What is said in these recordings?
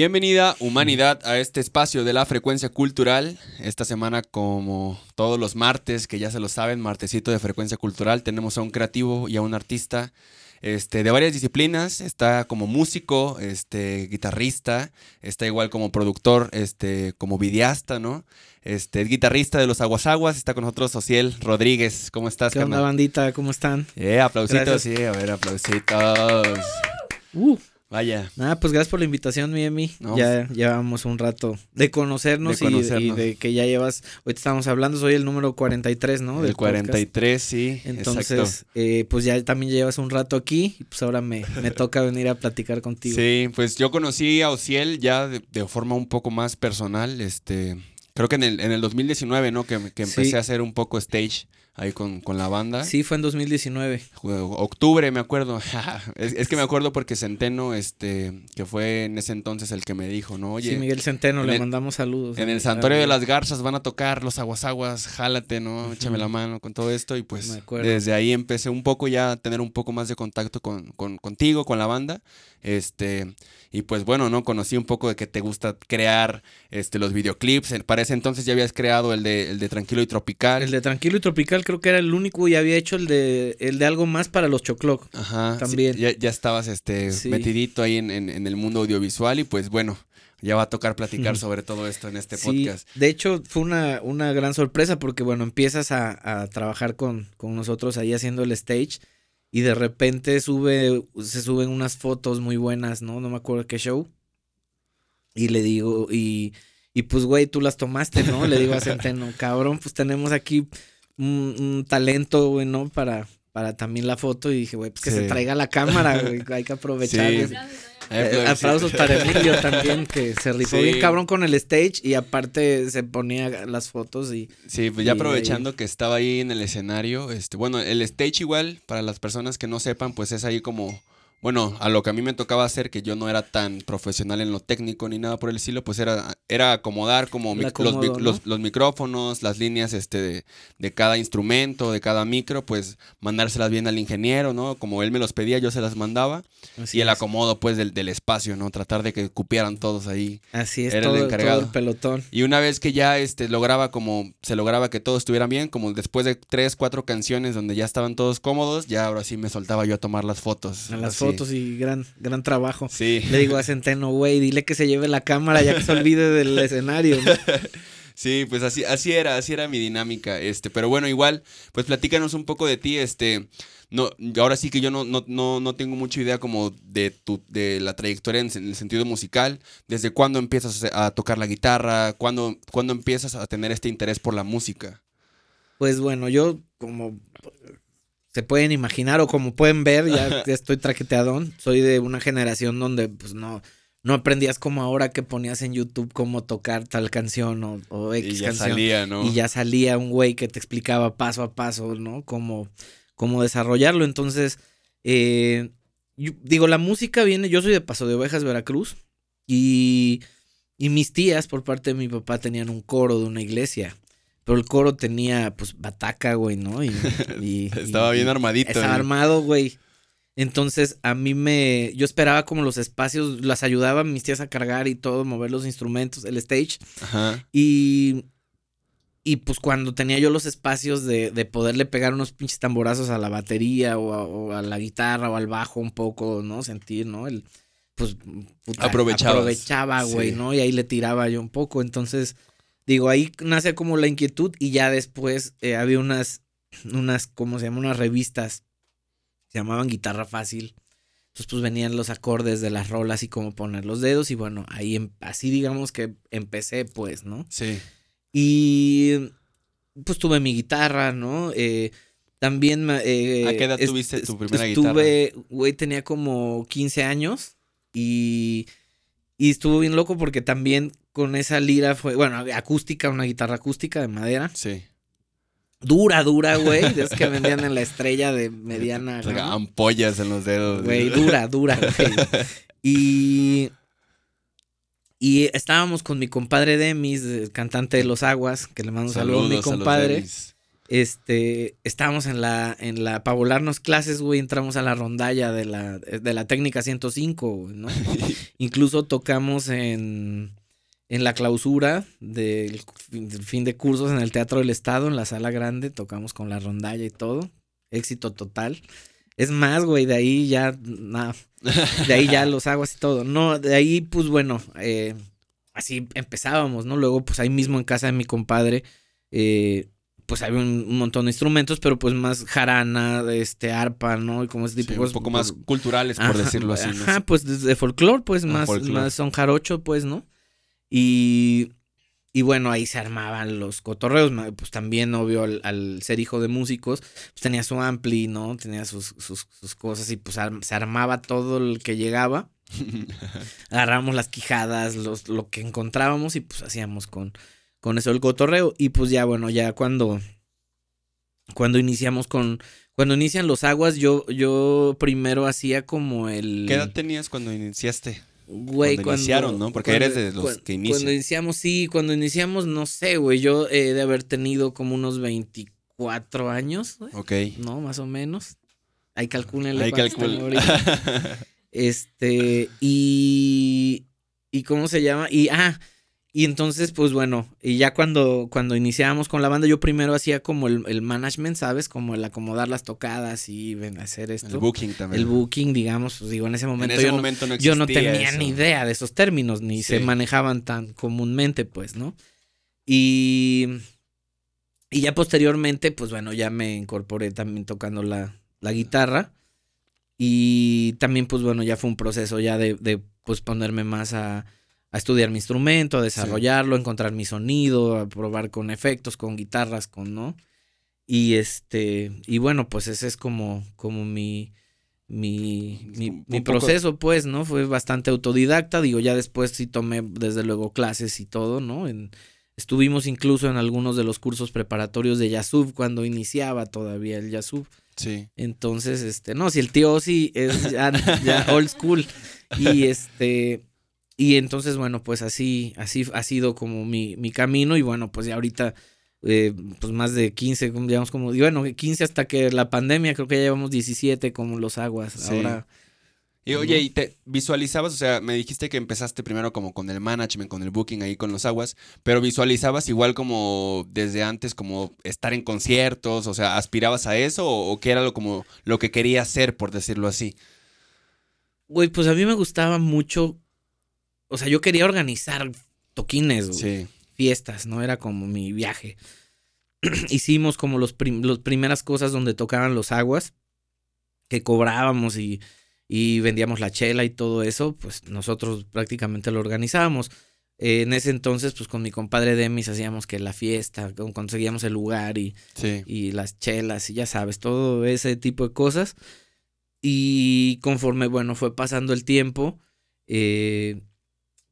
Bienvenida, humanidad, a este espacio de la frecuencia cultural. Esta semana, como todos los martes, que ya se lo saben, martesito de frecuencia cultural, tenemos a un creativo y a un artista este, de varias disciplinas. Está como músico, este, guitarrista, está igual como productor, este, como videasta, ¿no? Este, es guitarrista de los Aguas Aguas, está con nosotros Ociel Rodríguez. ¿Cómo estás, ¿Qué onda, carnal? bandita? ¿Cómo están? Eh, aplausitos, sí, a ver, aplausitos. Uh, Vaya. nada, pues gracias por la invitación, mi Emi. No, ya llevamos un rato de conocernos, De y- de que ya llevas, ahorita estamos hablando, soy el número 43, ¿no? El Del podcast. 43, sí. Entonces, eh, pues ya también llevas un rato aquí y pues ahora me, me toca venir a platicar contigo. Sí, pues yo conocí a Ociel ya de, de forma un poco más personal, este, creo que en el, en el 2019, ¿no? Que, que empecé Sí. a hacer un poco stage ahí con, con la banda. Sí, fue en 2019. Fue Octubre, me acuerdo. es, es que me acuerdo porque Centeno, este, que fue en ese entonces el que me dijo, ¿no? Oye, sí, Miguel Centeno, en le el- mandamos saludos. en el Santuario de las Garzas van a tocar los aguasaguas, jálate, ¿no? Échame la mano con todo esto y pues desde ahí empecé un poco ya a tener un poco más de contacto con, con- contigo, con la banda, este, y pues bueno, ¿no? Conocí un poco de que te gusta crear, este, los videoclips, para ese entonces ya habías creado el de, el de Tranquilo y Tropical. El de Tranquilo y Tropical creo que era el único y había hecho el de, el de algo más para los Chocloc. Ajá, sí, también. ya, ya estabas, este, Sí. metidito ahí en, en- en el mundo audiovisual y pues bueno, ya va a tocar platicar sobre todo esto en este Sí, podcast. de hecho fue una, una gran sorpresa porque bueno, empiezas a, a trabajar con, con nosotros ahí haciendo el stage y de repente sube, se suben unas fotos muy buenas, ¿no? No me acuerdo qué show. Y le digo, y, y pues güey, tú las tomaste, ¿no? Le digo a Centeno, cabrón, pues tenemos aquí un, un talento, güey, ¿no? Para, para también la foto y dije, güey, pues que Sí. se traiga la cámara, güey, hay que aprovechar. Sí. Güey. Eh, aplausos para Emilio también, que se rifó Sí. bien cabrón con el stage y aparte se ponía las fotos y Sí, pues ya ahí- aprovechando que estaba ahí en el escenario, este, bueno, el stage igual, para las personas que no sepan, pues es ahí como, bueno, a lo que a mí me tocaba hacer, que yo no era tan profesional en lo técnico ni nada por el estilo, pues era, era acomodar como los, los- los micrófonos, las líneas este, de, de cada instrumento, de cada micro, pues mandárselas bien al ingeniero, ¿no? Como él me los pedía, yo se las mandaba. así y el acomodo, pues, del, del espacio, ¿no? Tratar de que cupieran todos ahí. Así es, era el todo, encargado. todo el pelotón. Y una vez que ya este, lograba como, se lograba que todos estuvieran bien, como después de tres, cuatro canciones donde ya estaban todos cómodos, ya ahora sí me soltaba yo a tomar las fotos. A las así. Fotos y gran, gran trabajo. Sí, Le digo a Centeno, güey, dile que se lleve la cámara ya que se olvide del escenario. ¿no? sí, pues así, así era, así era mi dinámica, este, pero bueno, igual, pues platícanos un poco de ti, este, no, ahora sí que yo no, no, no, no tengo mucha idea como de tu, de la trayectoria en, en el sentido musical, desde cuándo empiezas a tocar la guitarra, cuándo, cuándo empiezas a tener este interés por la música. Pues bueno, yo como se pueden imaginar o como pueden ver, ya estoy traqueteadón. Soy de una generación donde pues no, no aprendías como ahora que ponías en YouTube cómo tocar tal canción o, o X Y ya canción. salía, ¿no? Y ya salía un güey que te explicaba paso a paso, ¿no? Cómo, cómo desarrollarlo. Entonces, eh, yo- digo, la música viene, yo soy de Paso de Ovejas, Veracruz, y, y mis tías por parte de mi papá tenían un coro de una iglesia. Pero el coro tenía, pues, bataca, güey, ¿no? Y, y- Estaba y- bien armadito. Estaba ¿no? armado, güey. Entonces, a mí me. Yo esperaba como los espacios, las ayudaba a mis tías a cargar y todo, mover los instrumentos, el stage. Ajá. Y. Y pues cuando tenía yo los espacios de, de poderle pegar unos pinches tamborazos a la batería o a, o a la guitarra o al bajo un poco, ¿no? Sentir, ¿no? El, pues puta, aprovechaba, güey, Sí. ¿no? Y ahí le tiraba yo un poco. Entonces, digo, ahí nace como la inquietud y ya después eh, había unas, unas, ¿cómo se llama? Unas revistas, se llamaban Guitarra Fácil. Entonces, pues venían los acordes de las rolas y cómo poner los dedos y bueno, ahí em- así digamos que empecé, pues, ¿no? Sí. Y pues tuve mi guitarra, ¿no? Eh, también... eh, ¿A qué edad tuviste tu primera estuve, Güey, tenía como 15 años y, y estuvo bien loco porque también con esa lira fue, bueno, acústica, una guitarra acústica de madera. Sí. Dura, dura, güey. Es que vendían en la estrella de mediana. Gama. Ampollas en los dedos. Güey, dura, dura, güey. Y. Y estábamos con mi compadre Demis, el cantante de Los Aguas, que le mando un saludo a mi Saludos a los compadre. Este, estábamos en la, en la, para volarnos clases, güey, entramos a la rondalla de la, de la técnica 105, ¿no? Incluso tocamos en, en la clausura del fin de cursos en el Teatro del Estado, en la sala grande, tocamos con la rondalla y todo. Éxito total. Es más, güey, de ahí ya, nada, de ahí ya los aguas y todo. No, de ahí, pues bueno, eh, así empezábamos, ¿no? Luego, pues ahí mismo en casa de mi compadre, eh, pues había un, montón de instrumentos, pero pues más jarana, este, arpa, ¿no? Y como ese tipo de cosas. Un poco más culturales, por decirlo así. Ajá, pues de folclore, pues más, más son jarocho, pues, ¿no? Y, y bueno, ahí se armaban los cotorreos, pues también, obvio, al, ser hijo de músicos, pues tenía su ampli, ¿no? Tenía sus, sus, sus cosas y pues se armaba todo el que llegaba. Agarrábamos las quijadas, los, lo que encontrábamos y pues hacíamos con con eso el cotorreo. Y pues ya, bueno, ya cuando, cuando iniciamos con, cuando inician los aguas, yo, yo primero hacía como el... ¿Qué edad tenías cuando iniciaste? Güey, cuando, iniciaron, ¿no? Porque eres de los que inician. Cuando iniciamos, sí, cuando iniciamos, no sé, güey, yo he de haber tenido como unos 24 años, güey. Ok. ¿No? Más o menos. Ahí calcúlenle. Ahí calculen. este, y... ¿Y cómo se llama? Y, ah, y entonces, pues bueno, y ya cuando, cuando iniciábamos con la banda, yo primero hacía como el, management, ¿sabes? Como el acomodar las tocadas y hacer esto. El booking también. El booking, digamos, pues digo, en ese momento, yo, no, yo, no, tenía ni idea de esos términos, ni se manejaban tan comúnmente, pues, ¿no? Y, y ya posteriormente, pues bueno, ya me incorporé también tocando la, la guitarra. Y también, pues bueno, ya fue un proceso ya de, de pues ponerme más a a estudiar mi instrumento, a desarrollarlo, a encontrar mi sonido, a probar con efectos, con guitarras, con, ¿no? Y este, y bueno, pues ese es como, como mi, mi, mi, proceso, pues, ¿no? Fue bastante autodidacta, digo, ya después sí tomé desde luego clases y todo, ¿no? En, estuvimos incluso en algunos de los cursos preparatorios de Yasub cuando iniciaba todavía el Yasub. Sí. Entonces, este, no, si el tío sí es ya, ya old school y este, y entonces, bueno, pues así, así ha sido como mi, mi camino y bueno, pues ya ahorita, eh, pues más de 15, digamos como, bueno, 15 hasta que la pandemia, creo que ya llevamos 17 como los aguas. Ahora... Y oye, ¿y te visualizabas? O sea, me dijiste que empezaste primero como con el management, con el booking ahí con los aguas, pero visualizabas igual como desde antes, como estar en conciertos, o sea, ¿aspirabas a eso o, o qué era lo, como lo que querías hacer, por decirlo así? Güey, pues a mí me gustaba mucho o sea, yo quería organizar toquines, fiestas, ¿no? Era como mi viaje. Hicimos como los, primeras cosas donde tocaban los aguas, que cobrábamos y, y vendíamos la chela y todo eso, pues nosotros prácticamente lo organizábamos. en ese entonces, pues con mi compadre Demis hacíamos que la fiesta, conseguíamos el lugar y, y las chelas y ya sabes, todo ese tipo de cosas. Y conforme, bueno, fue pasando el tiempo, eh,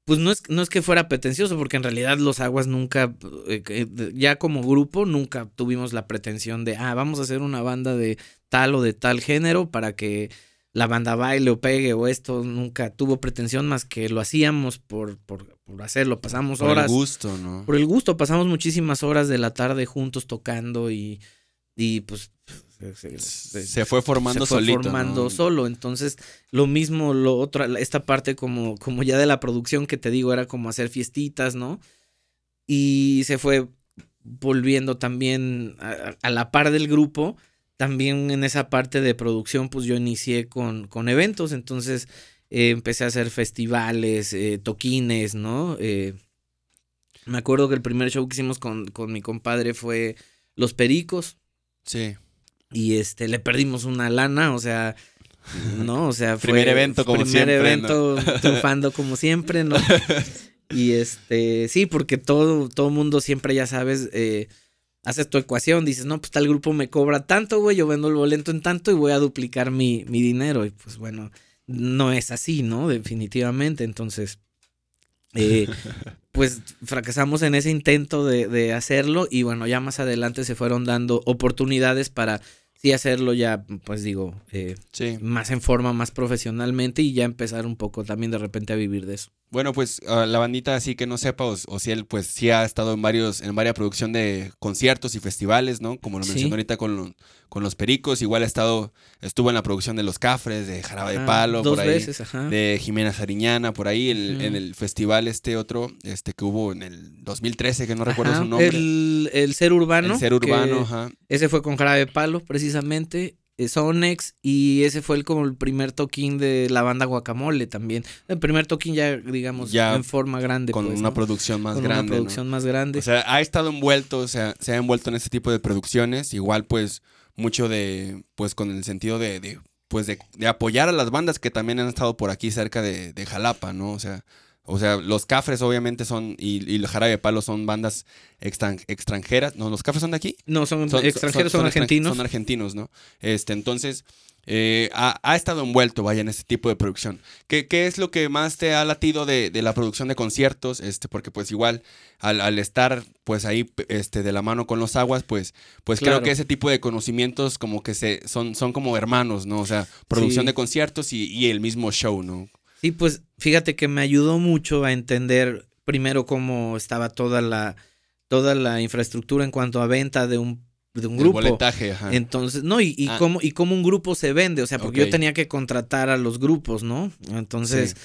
pues no es, no es que fuera pretencioso, porque en realidad los aguas nunca, eh, ya como grupo, nunca tuvimos la pretensión de, ah, vamos a hacer una banda de tal o de tal género para que la banda baile o pegue o esto, nunca tuvo pretensión más que lo hacíamos por, por, por hacerlo, pasamos horas. Por el gusto, ¿no? Por el gusto, pasamos muchísimas horas de la tarde juntos tocando y, y pues se, fue formando se fue formando solo. Entonces, lo mismo, lo otro, esta parte como, como ya de la producción que te digo, era como hacer fiestitas, ¿no? Y se fue volviendo también a, la par del grupo. También en esa parte de producción, pues yo inicié con, con eventos. Entonces, eh, empecé a hacer festivales, eh, toquines, ¿no? Eh, me acuerdo que el primer show que hicimos con, con mi compadre fue Los Pericos. Sí. Y este, le perdimos una lana, o sea, ¿no? O sea, fue primer evento como primer siempre. evento triunfando como siempre, ¿no? Y este, sí, porque todo, todo mundo siempre, ya sabes, eh, haces tu ecuación, dices, no, pues tal grupo me cobra tanto, güey, yo vendo el boleto en tanto y voy a duplicar mi, mi dinero. Y pues bueno, no es así, ¿no? Definitivamente. Entonces, eh, pues fracasamos en ese intento de, hacerlo y bueno, ya más adelante se fueron dando oportunidades para sí hacerlo ya, pues digo, eh, más en forma, más profesionalmente y ya empezar un poco también de repente a vivir de eso. Bueno, pues uh, la bandita así que no sepa, o, o, si él pues sí ha estado en varios, en varias producción de conciertos y festivales, ¿no? Como lo Sí. mencionó ahorita con, con los Pericos, igual ha estado, estuvo en la producción de Los Cafres, de Jarabe de Ah, Palo, dos por ahí. veces, ajá. De Jimena Sariñana, por ahí, en, el festival este otro, este que hubo en el 2013, que no recuerdo Ajá, su nombre. El, el ser urbano. El ser urbano, ajá. Ese fue con Jarabe de Palo, precisamente. Eh, Sonex. Y ese fue el, como el primer toquín de la banda Guacamole también. El primer toquín ya, digamos, Ya en forma grande. Con pues, una ¿no? producción más Con grande. una ¿no? producción más grande. O sea, ha estado envuelto, o sea, se ha envuelto en este tipo de producciones, igual pues mucho de, pues con el sentido de, de, pues de, de apoyar a las bandas que también han estado por aquí cerca de, de Jalapa, ¿no? O sea, o sea, los Cafres obviamente son, y, y los Jarabe de Palo son bandas extran- extranjeras, ¿no? ¿Los Cafres son de aquí? no, son, Son- extranjeros, son, argentinos. Son argentinos, ¿no? Este, entonces, eh, ha, ha estado envuelto, vaya, en este tipo de producción. ¿Qué, qué es lo que más te ha latido de, de la producción de conciertos? Este, porque pues igual, al, al estar pues ahí este, de la mano con los aguas, pues, pues creo que ese tipo de conocimientos como que se, son, son como hermanos, ¿no? O sea, producción Sí. de conciertos y, y el mismo show, ¿no? Sí, pues fíjate que me ayudó mucho a entender primero cómo estaba toda la, toda la infraestructura en cuanto a venta de un, de un El grupo. boletaje, ajá. Entonces, no, y, y Ah. cómo, y cómo un grupo se vende, o sea, porque yo tenía que contratar a los grupos, ¿no? Entonces, Sí.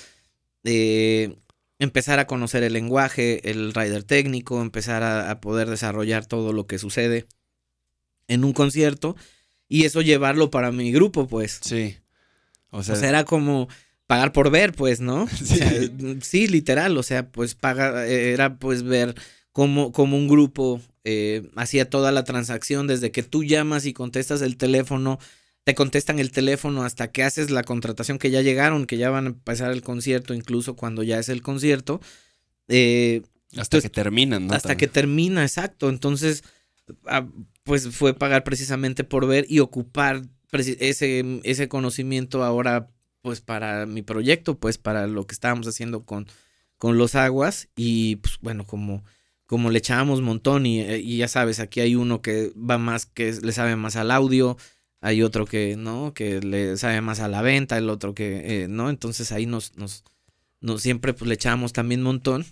eh, empezar a conocer el lenguaje, el rider técnico, empezar a, a poder desarrollar todo lo que sucede en un concierto y eso llevarlo para mi grupo, pues. Sí. O sea, O sea, era como pagar por ver, pues, ¿no? O Sí. sea, sí, literal, o sea, pues paga, era pues ver cómo, cómo un grupo eh, hacía toda la transacción desde que tú llamas y contestas el teléfono, te contestan el teléfono hasta que haces la contratación que ya llegaron, que ya van a empezar el concierto, incluso cuando ya es el concierto. eh, hasta entonces, que terminan, ¿no? hasta También. que termina, exacto. Entonces, ah, pues fue pagar precisamente por ver y ocupar ese, ese conocimiento ahora, pues para mi proyecto, pues para lo que estábamos haciendo con, con los aguas. Y pues bueno, como, como le echábamos montón y, eh, ya sabes, aquí hay uno que va más, que le sabe más al audio. Hay otro que, ¿no? Que le sabe más a la venta, el otro que, eh, ¿no? Entonces ahí nos, nos, nos siempre pues le echábamos también montón.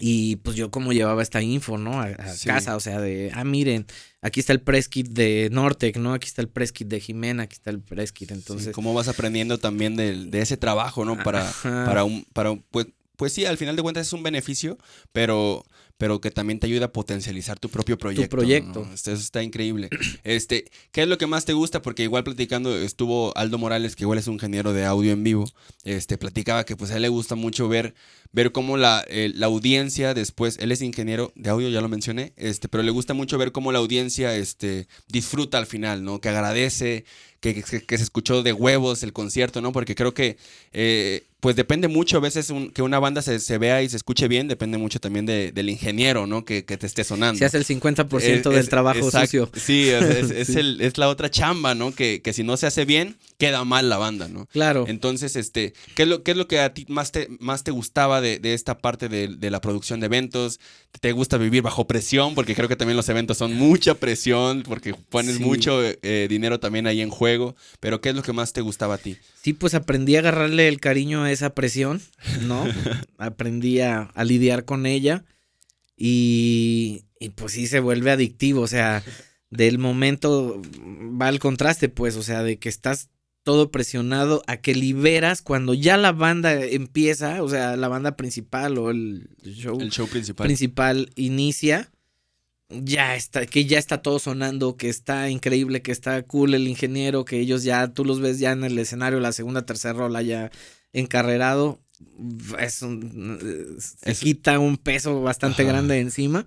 Y pues yo como llevaba esta info, ¿no? A, a Sí. casa, o sea, de, ah, miren, aquí está el press kit de Nortec, ¿no? Aquí está el press kit de Jimena, aquí está el press kit, Sí, entonces... cómo vas aprendiendo también del- de, ese trabajo, ¿no? Para, Ajá. para un, para un- pues, pues sí, al final de cuentas es un beneficio, pero, pero que también te ayuda a potencializar tu propio proyecto. proyecto. ¿no? Esto- Eso está increíble. Este, ¿qué es lo que más te gusta? Porque igual platicando estuvo Aldo Morales, que igual es un ingeniero de audio en vivo. Este, platicaba que pues a él le gusta mucho ver, ver cómo la, eh, la audiencia después, él es ingeniero de audio, ya lo mencioné, este, pero le gusta mucho ver cómo la audiencia, este, disfruta al final, ¿no? Que agradece, que, que- que se escuchó de huevos el concierto, ¿no? Porque creo que, eh, pues depende mucho a veces un- que una banda se, se vea y se escuche bien, depende mucho también de- del ingeniero, ¿no? Que, que te esté sonando. Se hace el 50% Es- del es- trabajo exacto. sucio. Sí, es, es- Sí. el- es la otra chamba, ¿no? Que, que si no se hace bien, queda mal la banda, ¿no? Claro. Entonces, este, ¿qué es lo, qué es lo que a ti más te, más te gustaba de, de esta parte de, de la producción de eventos? ¿Te gusta vivir bajo presión? Porque creo que también los eventos son mucha presión, porque pones Sí. mucho eh, dinero también ahí en juego. Pero ¿qué es lo que más te gustaba a ti? Sí, pues aprendí a agarrarle el cariño a esa presión, ¿no? aprendí a, a lidiar con ella y, y pues sí se vuelve adictivo, o sea, del momento va al contraste, pues, o sea, de que estás todo presionado a que liberas cuando ya la banda empieza, o sea, la banda principal o el show El show principal. principal inicia, ya está, que ya está todo sonando, que está increíble, que está cool el ingeniero, que ellos ya, tú los ves ya en el escenario, la segunda, tercera rola ya encarrerado, es un- se Es- quita un peso bastante Ajá. grande encima.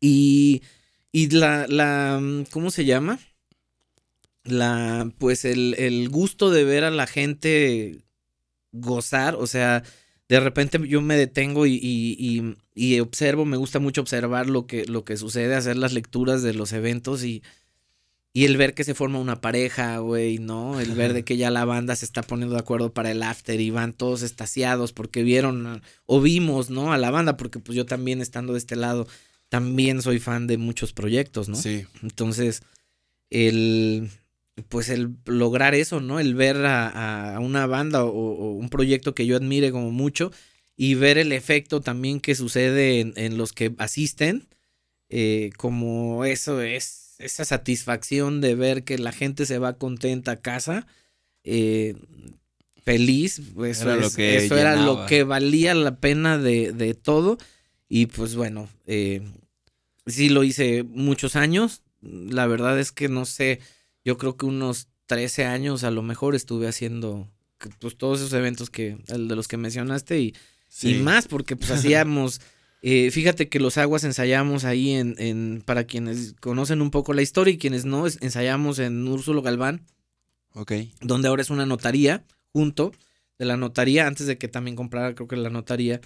Y, y la, la, ¿cómo se llama? La, pues el, el gusto de ver a la gente gozar, o sea, de repente yo me detengo y, y, y- y observo, me gusta mucho observar lo que, lo que sucede, hacer las lecturas de los eventos y, y el ver que se forma una pareja, güey, ¿no? El ver de que ya la banda se está poniendo de acuerdo para el after y van todos estasiados porque vieron o vimos, ¿no? A la banda, porque pues yo también estando de este lado, también soy fan de muchos proyectos, ¿no? Sí. Entonces, el, pues el lograr eso, ¿no? El ver a, una banda o, un proyecto que yo admire como mucho y ver el efecto también que sucede en, los que asisten, eh, como eso es, esa satisfacción de ver que la gente se va contenta a casa, eh, feliz, pues eso, era, lo que eso era lo que valía la pena de, todo. Y pues bueno, eh, sí lo hice muchos años, la verdad es que no sé yo creo que unos 13 años a lo mejor estuve haciendo pues todos esos eventos que, el de los que mencionaste y, y más, porque pues hacíamos, eh, fíjate que los aguas ensayamos ahí en, en, para quienes conocen un poco la historia y quienes no, ensayamos en Úrsulo Galván. Ok. Donde ahora es una notaría, junto de la notaría, antes de que también comprara, creo que la notaría,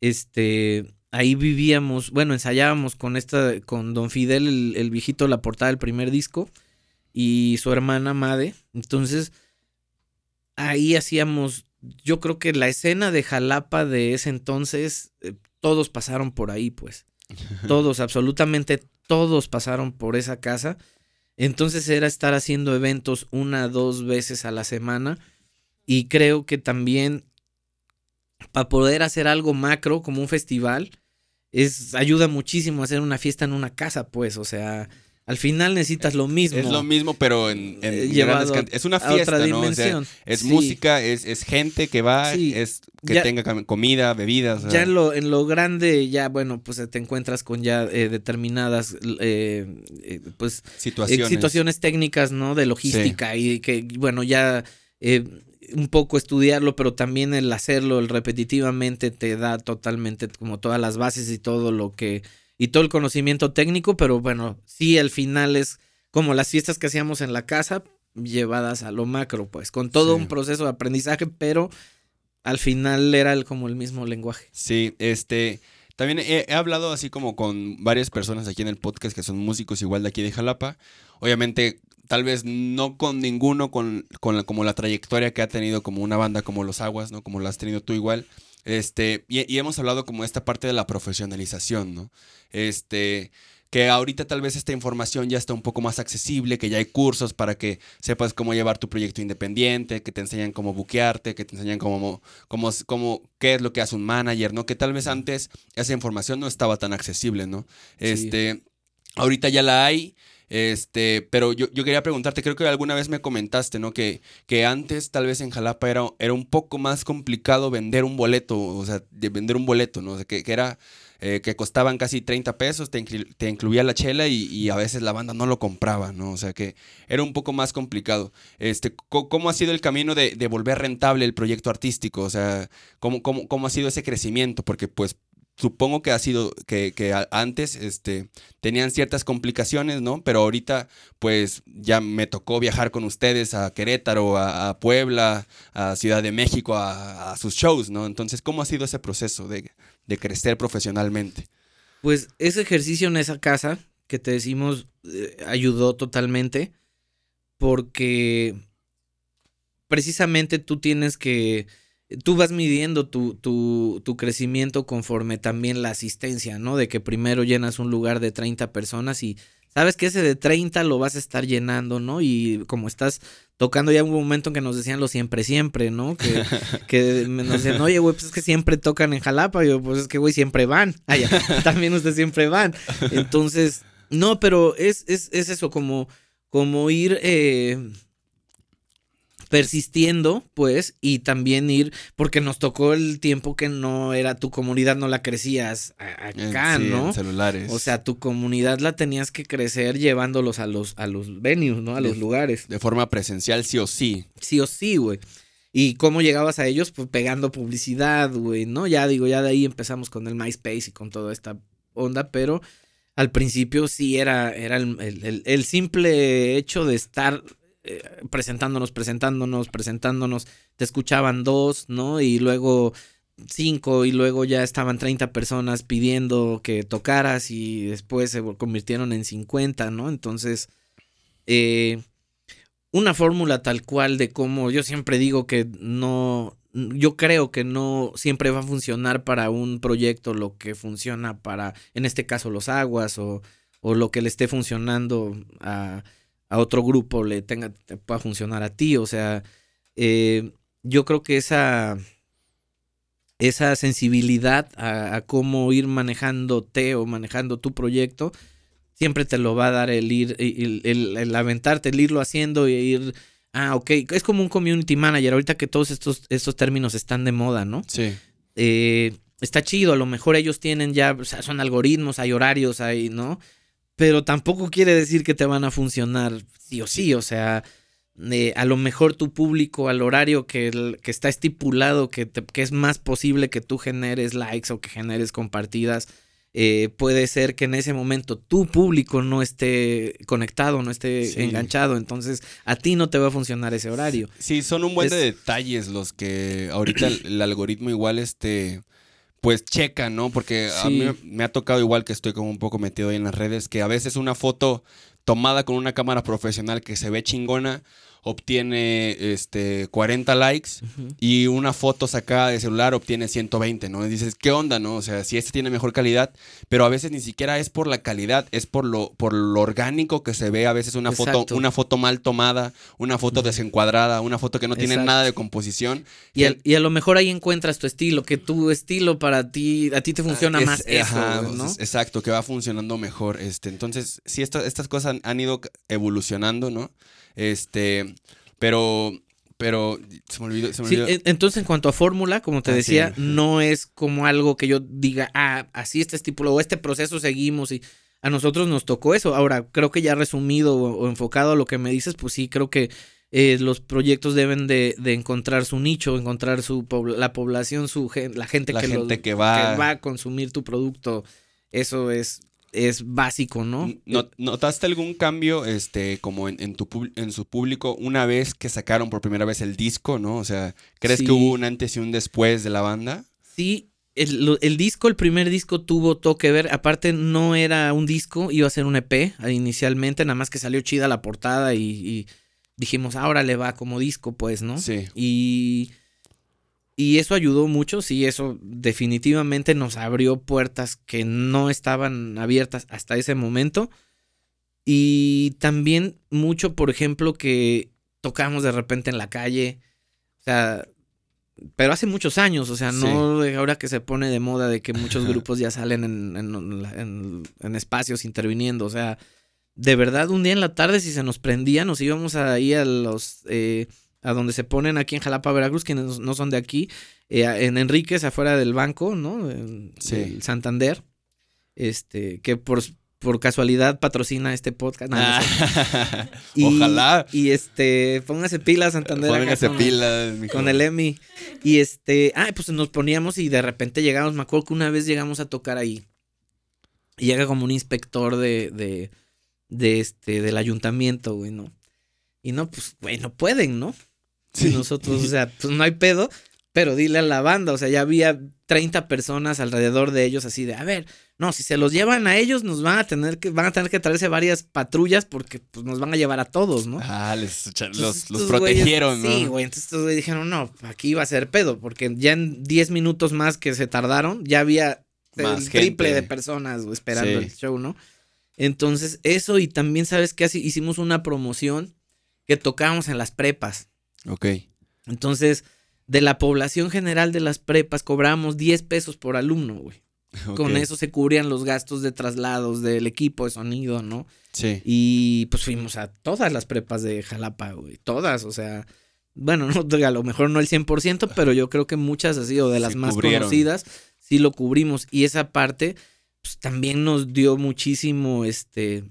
este, ahí vivíamos, bueno, ensayábamos con esta, con Don Fidel, el, el viejito, la portada del primer disco y su hermana Made. Entonces, ahí hacíamos, yo creo que la escena de Jalapa de ese entonces, eh, todos pasaron por ahí, pues. Todos, absolutamente todos pasaron por esa casa. Entonces era estar haciendo eventos una, dos veces a la semana. Y creo que también para poder hacer algo macro como un festival, es, ayuda muchísimo a hacer una fiesta en una casa, pues. O sea, al final necesitas lo mismo. Es lo mismo, pero en, en eh, Es una fiesta, ¿no? es música, es, es, gente que va, es que tenga comida, bebidas. Ya en lo, en lo grande, ya, bueno, pues te encuentras con ya eh, determinadas, eh, pues... Situaciones. situaciones técnicas, ¿no? De logística y que, bueno, ya... un poco estudiarlo, pero también el hacerlo el repetitivamente te da totalmente como todas las bases y todo lo que y todo el conocimiento técnico, pero bueno, sí, al final es como las fiestas que hacíamos en la casa llevadas a lo macro, pues, con todo un proceso de aprendizaje, pero al final era el, como el mismo lenguaje. Sí, este, también he, hablado así como con varias personas aquí en el podcast que son músicos igual de aquí de Jalapa. Obviamente, tal vez no con ninguno con, con la, como la trayectoria que ha tenido como una banda como Los Aguas, ¿no? Como la has tenido tú igual. Este, y, hemos hablado como esta parte de la profesionalización, ¿no? Este, que ahorita tal vez esta información ya está un poco más accesible, que ya hay cursos para que sepas cómo llevar tu proyecto independiente, que te enseñan cómo buquearte, que te enseñan cómo, cómo, cómo, qué es lo que hace un manager, ¿no? Que tal vez antes esa información no estaba tan accesible, ¿no? Este, ahorita ya la hay, este, pero yo, yo, quería preguntarte, creo que alguna vez me comentaste, ¿no? Que, que antes tal vez en Jalapa era, era un poco más complicado vender un boleto, o sea, de vender un boleto, ¿no? O sea, que, que era, eh, que costaban casi 30 pesos, te, incluía la chela y, y, a veces la banda no lo compraba, ¿no? O sea, que era un poco más complicado. Este, ¿Cómo ha sido el camino de, de volver rentable el proyecto artístico? O sea, ¿cómo, cómo, cómo ha sido ese crecimiento? Porque pues supongo que ha sido que, antes este, tenían ciertas complicaciones, ¿no? Pero ahorita, pues ya me tocó viajar con ustedes a Querétaro, a, Puebla, a Ciudad de México, a, sus shows, ¿no? Entonces, ¿cómo ha sido ese proceso de, crecer profesionalmente? Pues ese ejercicio en esa casa que te decimos eh, ayudó totalmente porque precisamente tú tienes que tú vas midiendo tu, tu, tu, crecimiento conforme también la asistencia, ¿no? De que primero llenas un lugar de 30 personas y sabes que ese de 30 lo vas a estar llenando, ¿no? Y como estás tocando ya un momento en que nos decían lo siempre, siempre, ¿no? Que, que nos decían, oye, güey, pues es que siempre tocan en Jalapa. Y yo, pues es que, güey, siempre van. Ah, también ustedes siempre van. Entonces, no, pero es, es, es eso, como, como ir... Eh, persistiendo, pues, y también ir, porque nos tocó el tiempo que no era tu comunidad, no la crecías acá, ¿no? celulares. O sea, tu comunidad la tenías que crecer llevándolos a los, a los venues, ¿no? A los lugares. De forma presencial, sí o sí. Sí o sí, güey. ¿Y cómo llegabas a ellos? Pues pegando publicidad, güey, ¿no? Ya digo, ya de ahí empezamos con el MySpace y con toda esta onda, pero al principio sí era, era el simple hecho de estar eh, presentándonos, presentándonos, presentándonos, te escuchaban dos, ¿no? Y luego cinco y luego ya estaban 30 personas pidiendo que tocaras y después se convirtieron en 50, ¿no? Entonces, eh, una fórmula tal cual de cómo yo siempre digo que no, yo creo que no siempre va a funcionar para un proyecto lo que funciona para, en este caso, los aguas o, o lo que le esté funcionando a a otro grupo le tenga, te pueda funcionar a ti. O sea, eh, yo creo que esa, esa sensibilidad a, cómo ir manejándote o manejando tu proyecto, siempre te lo va a dar el ir, el, aventarte, el irlo haciendo y ir. Ah, ok. Es como un community manager. Ahorita que todos estos, estos términos están de moda, ¿no? Sí. Eh, está chido. A lo mejor ellos tienen ya, o sea, son algoritmos, hay horarios, hay, ¿no? Pero tampoco quiere decir que te van a funcionar sí o sí. O sea, eh, a lo mejor tu público al horario que, que está estipulado, que, que, es más posible que tú generes likes o que generes compartidas, eh, puede ser que en ese momento tu público no esté conectado, no esté enganchado, entonces a ti no te va a funcionar ese horario. Sí, son un buen de detalles los que ahorita el, algoritmo igual este pues checa, ¿no? Porque a mí me ha tocado igual que estoy como un poco metido ahí en las redes, que a veces una foto tomada con una cámara profesional que se ve chingona, obtiene este 40 likes y una foto sacada de celular obtiene 120, ¿no? Y dices, ¿qué onda, no? O sea, si este tiene mejor calidad, pero a veces ni siquiera es por la calidad, es por lo por lo orgánico que se ve a veces una foto una foto mal tomada, una foto desencuadrada, una foto que no tiene nada de composición. Y, y, a lo mejor ahí encuentras tu estilo, que tu estilo para ti a ti te funciona más eso, ¿no? exacto, que va funcionando mejor, este, entonces, sí estas estas cosas han ido evolucionando, ¿no? Este, pero pero se me olvidó. entonces, en cuanto a fórmula, como te decía, no es como algo que yo diga, ah, así este estipulado, o este proceso seguimos y a nosotros nos tocó eso. Ahora, creo que ya resumido o, enfocado a lo que me dices, pues sí, creo que eh, los proyectos deben de, encontrar su nicho, encontrar su la población, su la gente, que, gente que, va... que va a consumir tu producto. Eso es es básico, ¿no? ¿Notaste algún cambio este, como en, tu, en su público una vez que sacaron por primera vez el disco, ¿no? O sea, ¿crees que hubo un antes y un después de la banda? Sí, el, disco, el primer disco tuvo todo que ver. Aparte, no era un disco, iba a ser un EP inicialmente, nada más que salió chida la portada y, y dijimos, ahora le va como disco, pues, ¿no? Sí. Y y eso ayudó mucho, sí, eso definitivamente nos abrió puertas que no estaban abiertas hasta ese momento. Y también mucho, por ejemplo, que tocamos de repente en la calle. O sea, pero hace muchos años, o sea, no ahora que se pone de moda de que muchos grupos ya salen en, en, espacios interviniendo. O sea, de verdad, un día en la tarde, si se nos prendía, nos íbamos ahí a los... Eh, a donde se ponen aquí en Jalapa, Veracruz, quienes no son de aquí, eh, en Enríquez, afuera del banco, ¿no? En, sí. Santander, este, que por, por casualidad patrocina este podcast. Ah. Ojalá. Y este, póngase pila Santander. Póngase pila. Con el Emi. Y este, ah, pues nos poníamos y de repente llegamos, me acuerdo que una vez llegamos a tocar ahí. Y llega como un inspector de, de, de este, del ayuntamiento, güey, ¿no? Y no, pues, güey, no pueden, ¿no? Sí. nosotros, o sea, pues no hay pedo, pero dile a la banda, o sea, ya había 30 personas alrededor de ellos así de, a ver, no, si se los llevan a ellos, nos van a tener que, van a tener que traerse varias patrullas porque pues, nos van a llevar a todos, ¿no? Ah, les, los, protegieron, ¿no? Sí, güey, entonces estos dijeron, no, aquí va a ser pedo, porque ya en 10 minutos más que se tardaron, ya había el triple de personas esperando el show, ¿no? Entonces, eso y también, ¿sabes qué? Hicimos una promoción que tocábamos en las prepas. Ok. Entonces, de la población general de las prepas cobramos 10 pesos por alumno, güey. Con eso se cubrían los gastos de traslados del equipo de sonido, ¿no? Sí. Y pues fuimos a todas las prepas de Jalapa, güey. Todas, o sea. Bueno, no, a lo mejor no el 100%, pero yo creo que muchas así, o de las más conocidas, sí lo cubrimos. Y esa parte, pues, también nos dio muchísimo, este,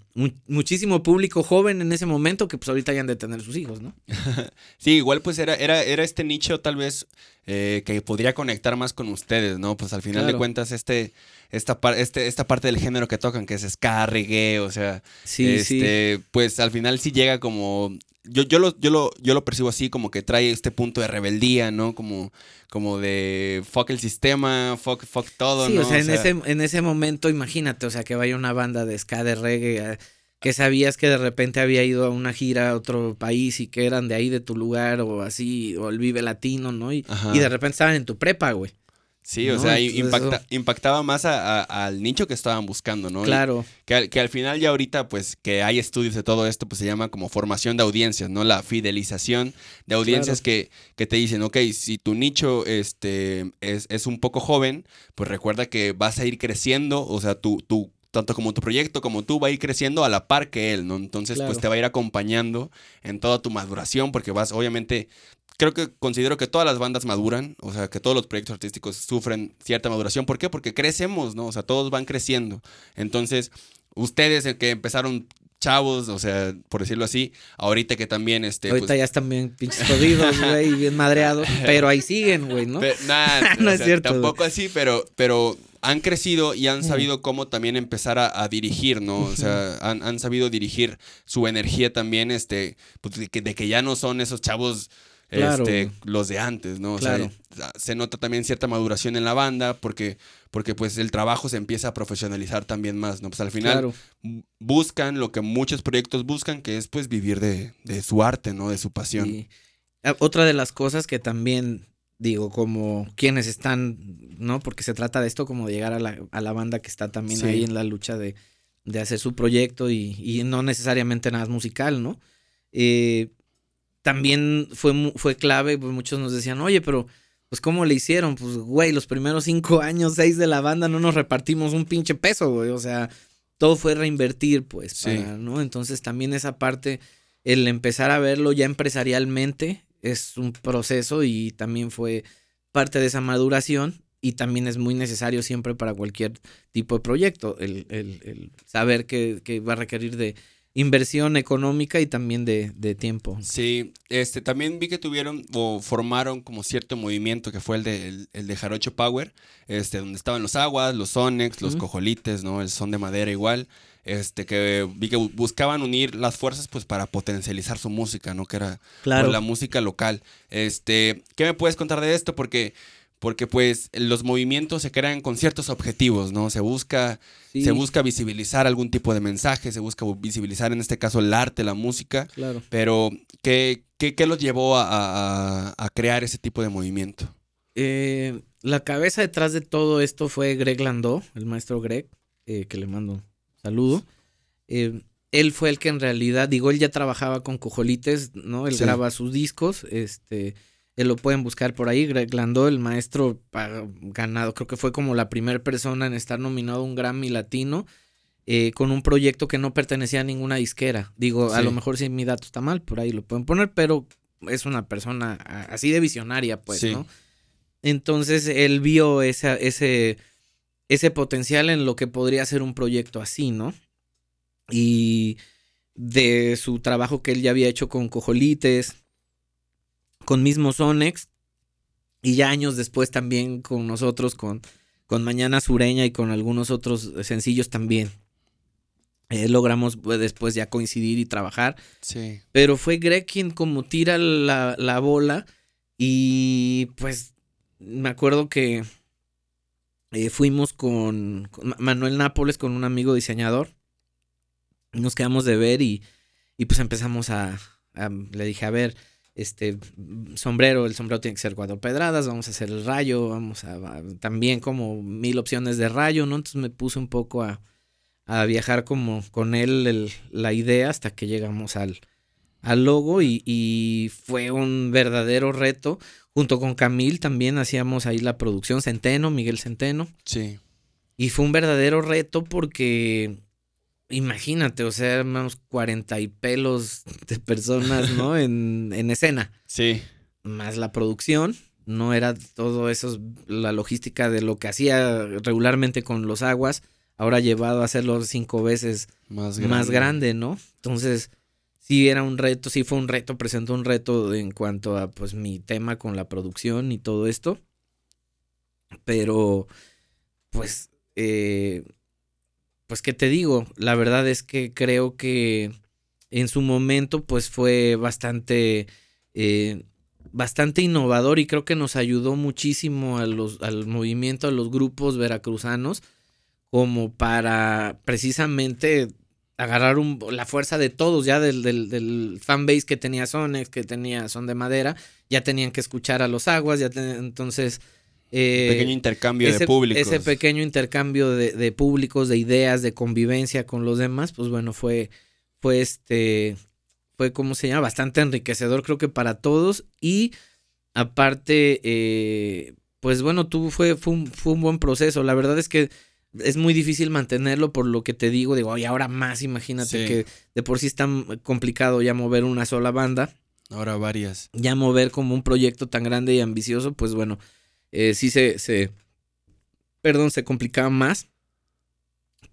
muchísimo público joven en ese momento que pues ahorita ya han de tener sus hijos, ¿no? sí, igual pues era, era, era este nicho tal vez eh, que podría conectar más con ustedes, ¿no? Pues al final de cuentas este, esta, este, esta parte del género que tocan, que es ska, reggae, o sea, sí, este, pues al final sí llega como yo, yo, lo, yo, lo, yo lo percibo así, como que trae este punto de rebeldía, ¿no? Como, como de fuck el sistema, fuck, fuck todo, sí, o sea, en, ese, en ese momento, imagínate, o sea, que vaya una banda de ska, de reggae, que sabías que de repente había ido a una gira a otro país y que eran de ahí, de tu lugar, o así, o el Vive Latino, ¿no? Y, y de repente estaban en tu prepa, güey. Sí, o sea, impactaba más al nicho que estaban buscando, ¿no? Claro. que, al, que al final ya ahorita, pues, que hay estudios de todo esto, pues se llama como formación de audiencias, ¿no? La fidelización de audiencias que, que, te dicen, ok, si tu nicho este, es, es, un poco joven, pues recuerda que vas a ir creciendo, o sea, tu, tu tanto como tu proyecto como tú va a ir creciendo a la par que él, ¿no? Entonces, pues te va a ir acompañando en toda tu maduración, porque vas, obviamente, creo que considero que todas las bandas maduran, o sea, que todos los proyectos artísticos sufren cierta maduración. ¿Por qué? Porque crecemos, ¿no? O sea, todos van creciendo. Entonces, ustedes el que empezaron chavos, o sea, por decirlo así, ahorita que también este ahorita pues ya están bien pinches jodidos, güey, bien madreados, pero ahí siguen, güey, ¿no? no es cierto. Tampoco así, pero pero han crecido y han sabido cómo también empezar a, dirigir, ¿no? O sea, han, sabido dirigir su energía también, este, pues de que ya no son esos chavos este, los de antes, ¿no? O sea, se nota también cierta maduración en la banda porque, porque pues el trabajo se empieza a profesionalizar también más, ¿no? Pues al final buscan lo que muchos proyectos buscan, que es pues vivir de, su arte, ¿no? De su pasión. Ah, otra de las cosas que también digo, como quienes están, ¿no? Porque se trata de esto como de llegar a la, a la banda que está también ahí en la lucha de, de hacer su proyecto y, y, no necesariamente nada musical, ¿no? Eh, también fue, fue clave, pues muchos nos decían, oye, pero pues ¿cómo le hicieron? Pues, güey, los primeros cinco años, seis de la banda no nos repartimos un pinche peso, güey. O sea, todo fue reinvertir, pues, ¿no? Entonces también esa parte, el empezar a verlo ya empresarialmente es un proceso y también fue parte de esa maduración y también es muy necesario siempre para cualquier tipo de proyecto el, el, el saber que, que va a requerir de inversión económica y también de, tiempo. Sí, este, también vi que tuvieron o formaron como cierto movimiento que fue el de, el, de Jarocho Power, este, donde estaban los aguas, los sonex, los cojolites, ¿no? El son de madera igual. Este, que vi que buscaban unir las fuerzas pues para potencializar su música, ¿no? Que era pues, la música local. Este, ¿qué me puedes contar de esto? Porque porque pues los movimientos se crean con ciertos objetivos, ¿no? Se busca, se busca visibilizar algún tipo de mensaje, se busca visibilizar en este caso el arte, la música, claro. pero ¿qué, qué, los llevó a, crear ese tipo de movimiento? Eh, la cabeza detrás de todo esto fue Greg Landó, el maestro Greg, eh, que le mando saludo. Eh, él fue el que en realidad, digo, él ya trabajaba con Cojolites, ¿no? Él graba sus discos, este lo pueden buscar por ahí. Greg Landó, el maestro ganado, creo que fue como la primera persona en estar nominado a un Grammy Latino. Eh, con un proyecto que no pertenecía a ninguna disquera. Digo, a lo mejor si mi dato está mal, por ahí lo pueden poner, pero es una persona así de visionaria, pues, ¿no? Entonces él vio ese, ese potencial en lo que podría ser un proyecto así, ¿no? Y de su trabajo que él ya había hecho con Cojolites, con mismo Sonex y ya años después también con nosotros, con, con Mañana Sureña y con algunos otros sencillos también. Eh, logramos pues, después ya coincidir y trabajar. Sí. Pero fue Greg quien como tira la, bola y pues me acuerdo que eh, fuimos con, Manuel Nápoles, con un amigo diseñador. Nos quedamos de ver y, y pues empezamos a, Le dije, a ver, este sombrero, el sombrero tiene que ser cuatro pedradas, vamos a hacer el rayo, vamos a, también como mil opciones de rayo, ¿no? Entonces me puse un poco a, viajar como con él la idea hasta que llegamos al, al logo y, fue un verdadero reto. Junto con Camil también hacíamos ahí la producción, Centeno, Miguel Centeno. Sí. Y fue un verdadero reto porque Imagínate, o sea, unos cuarenta y pelos de personas, ¿no? en, en escena. Sí. Más la producción. No era todo eso, la logística de lo que hacía regularmente con los aguas. Ahora llevado a hacerlo cinco veces más grande, más grande ¿no? Entonces, sí era un reto, sí fue un reto, presentó un reto en cuanto a pues mi tema con la producción y todo esto. Pero, pues, eh, pues qué te digo, la verdad es que creo que en su momento pues fue bastante, eh, bastante innovador y creo que nos ayudó muchísimo a los, al movimiento, a los grupos veracruzanos, como para precisamente agarrar un, la fuerza de todos, ya del, del, del fanbase que tenía Sonex, que tenía Son de Madera, ya tenían que escuchar a los aguas, ya entonces Eh, pequeño intercambio ese, de públicos. Ese pequeño intercambio de, de, públicos, de ideas, de convivencia con los demás, pues bueno, fue, fue este, fue como se llama, bastante enriquecedor creo que para todos y aparte, eh, pues bueno, tú fue, fue un, fue, un, buen proceso. La verdad es que es muy difícil mantenerlo por lo que te digo, digo, y ahora más, imagínate sí. que de por sí está complicado ya mover una sola banda. Ahora varias. Ya mover como un proyecto tan grande y ambicioso, pues bueno, eh, sí se, se, perdón, se complicaba más.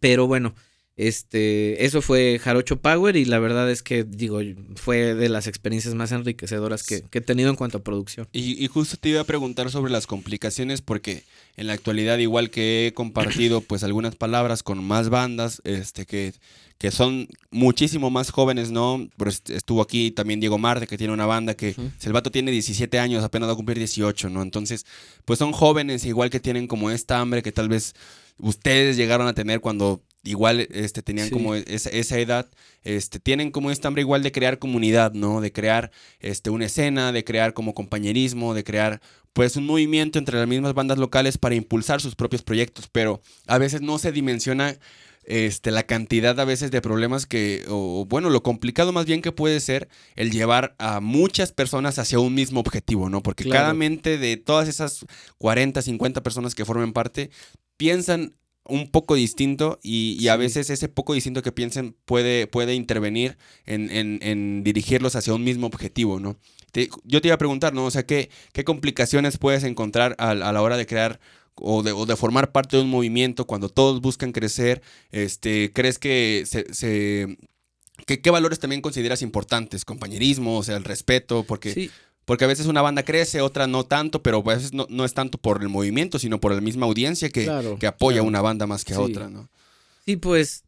Pero bueno, este, eso fue Jarocho Power y la verdad es que, digo, fue de las experiencias más enriquecedoras que, que he tenido en cuanto a producción. Y, y, justo te iba a preguntar sobre las complicaciones porque en la actualidad, igual que he compartido pues algunas palabras con más bandas, este, que, que son muchísimo más jóvenes, ¿no? Pero estuvo aquí también Diego Marte, que tiene una banda que, uh -huh. el vato tiene 17 años, apenas va a cumplir 18, ¿no? Entonces, pues son jóvenes, igual que tienen como esta hambre que tal vez ustedes llegaron a tener cuando igual este, tenían sí. como esa, esa, edad, este, tienen como esta hambre igual de crear comunidad, ¿no? De crear este, una escena, de crear como compañerismo, de crear pues un movimiento entre las mismas bandas locales para impulsar sus propios proyectos, pero a veces no se dimensiona este, la cantidad a veces de problemas que, o bueno, lo complicado más bien que puede ser el llevar a muchas personas hacia un mismo objetivo, ¿no? Porque claro. cada mente de todas esas 40, 50 personas que formen parte, piensan un poco distinto y, y sí. a veces ese poco distinto que piensen puede, puede intervenir en, en, en, dirigirlos hacia un mismo objetivo, ¿no? Te, yo te iba a preguntar, ¿no? O sea, ¿qué, qué complicaciones puedes encontrar a, a la hora de crear o de, o de, formar parte de un movimiento cuando todos buscan crecer? Este, ¿Crees que se... se ¿Qué, ¿Qué, valores también consideras importantes? Compañerismo, o sea, el respeto, porque... Sí. Porque a veces una banda crece, otra no tanto, pero a veces no, no es tanto por el movimiento, sino por la misma audiencia que, claro, que apoya claro. a una banda más que a sí. otra, ¿no? Sí, pues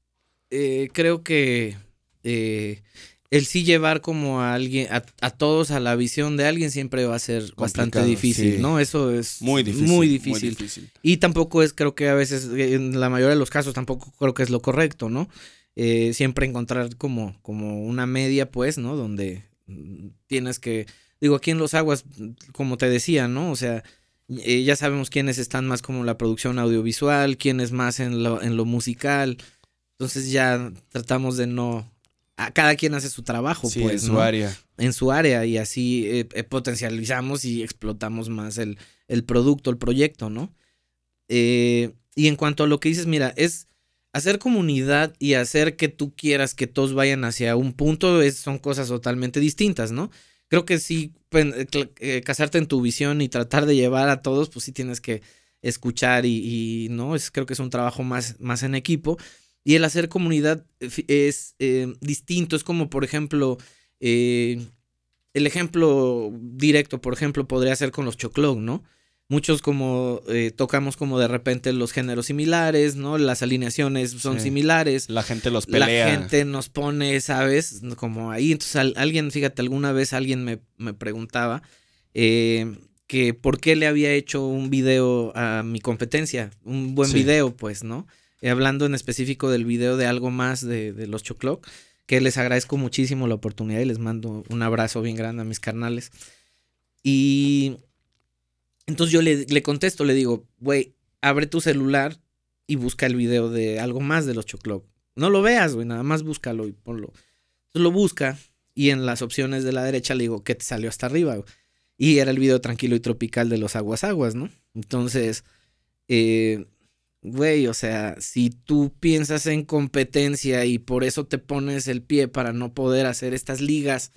eh, creo que eh, el sí llevar como a alguien, a, a, todos a la visión de alguien siempre va a ser Complicado, bastante difícil, sí. ¿no? Eso es muy difícil, muy difícil. Muy difícil. Y tampoco es, creo que a veces, en la mayoría de los casos, tampoco creo que es lo correcto, ¿no? Eh, siempre encontrar como, como una media, pues, ¿no? Donde mm, tienes que digo, aquí en Los Aguas, como te decía, ¿no? O sea, eh, ya sabemos quiénes están más como en la producción audiovisual, quiénes más en lo, en lo musical. Entonces ya tratamos de no... A cada quien hace su trabajo, sí, pues. En su área. En su área y así eh, eh, potencializamos y explotamos más el, el producto, el proyecto, ¿no? Eh, y en cuanto a lo que dices, mira, es hacer comunidad y hacer que tú quieras que todos vayan hacia un punto es, son cosas totalmente distintas, ¿no? Creo que sí, eh, casarte en tu visión y tratar de llevar a todos, pues sí tienes que escuchar y, y no, es, creo que es un trabajo más, más en equipo. Y el hacer comunidad es eh, distinto, es como, por ejemplo, eh, el ejemplo directo, por ejemplo, podría ser con los Choclog, ¿no? Muchos como eh, tocamos como de repente los géneros similares, ¿no? Las alineaciones son sí. similares. La gente los pelea. La gente nos pone, ¿sabes? Como ahí. Entonces al, alguien, fíjate, alguna vez alguien me, me preguntaba eh, que por qué le había hecho un video a mi competencia. Un buen sí. video, pues, ¿no? Eh, hablando en específico del video de algo más de, de los Choclock, que les agradezco muchísimo la oportunidad y les mando un abrazo bien grande a mis carnales. Y entonces yo le, le contesto, le digo, güey, abre tu celular y busca el video de algo más de los Choclock. No lo veas, güey, nada más búscalo y ponlo. Entonces lo busca y en las opciones de la derecha le digo, ¿qué te salió hasta arriba? Y era el video tranquilo y tropical de los aguas aguas, ¿no? Entonces, eh, güey, o sea, si tú piensas en competencia y por eso te pones el pie para no poder hacer estas ligas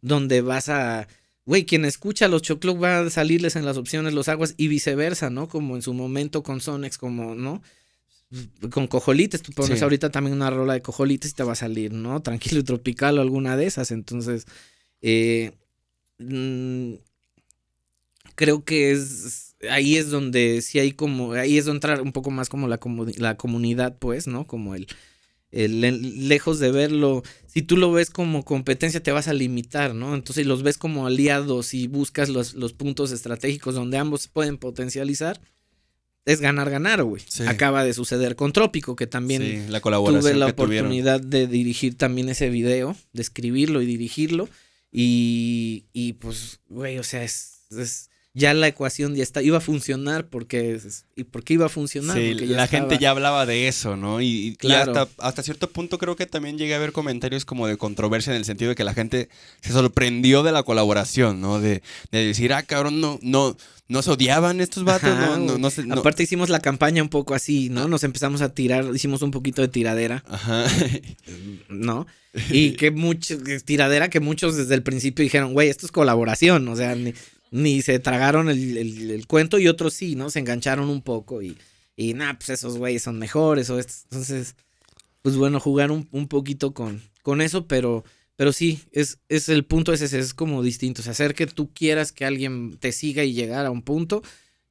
donde vas a güey, quien escucha los Choclock va a salirles en las opciones los aguas y viceversa, ¿no? Como en su momento con Sonex, como, ¿no? Con Cojolites, tú pones sí. ahorita también una rola de Cojolites y te va a salir, ¿no? Tranquilo y tropical o alguna de esas. Entonces, eh, mmm, creo que es ahí es donde sí hay como, ahí es donde entra un poco más como la, comu la comunidad, pues, ¿no? Como el, el, lejos de verlo, si tú lo ves como competencia te vas a limitar, ¿no? Entonces los ves como aliados y buscas los, los puntos estratégicos donde ambos pueden potencializar, es ganar, ganar, güey. Sí. Acaba de suceder con Trópico, que también sí, la tuve la oportunidad tuvieron. de dirigir también ese video, de escribirlo y dirigirlo. Y, y pues, güey, o sea, es, es ya la ecuación ya está, iba a funcionar porque, y porque iba a funcionar. Sí, la gente ya hablaba de eso, ¿no? Y, y Claro. hasta, hasta cierto punto creo que también llegué a ver comentarios como de controversia en el sentido de que la gente se sorprendió de la colaboración, ¿no? De, de decir, ah, cabrón, no, no, no se odiaban estos vatos, Ajá, no, no, no se- no- Aparte hicimos la campaña un poco así, ¿no? Nos empezamos a tirar, hicimos un poquito de tiradera, Ajá. ¿no? Y que mucho, tiradera que muchos desde el principio dijeron, güey, esto es colaboración, o sea, ni, ni se tragaron el, el- cuento y otros sí, ¿no? Se engancharon un poco y, y nada, pues esos güeyes son mejores o estos. Entonces, pues bueno, jugar un, un poquito con, con eso, pero, pero sí, es, es el punto es ese, es como distinto, o sea, hacer que tú quieras que alguien te siga y llegar a un punto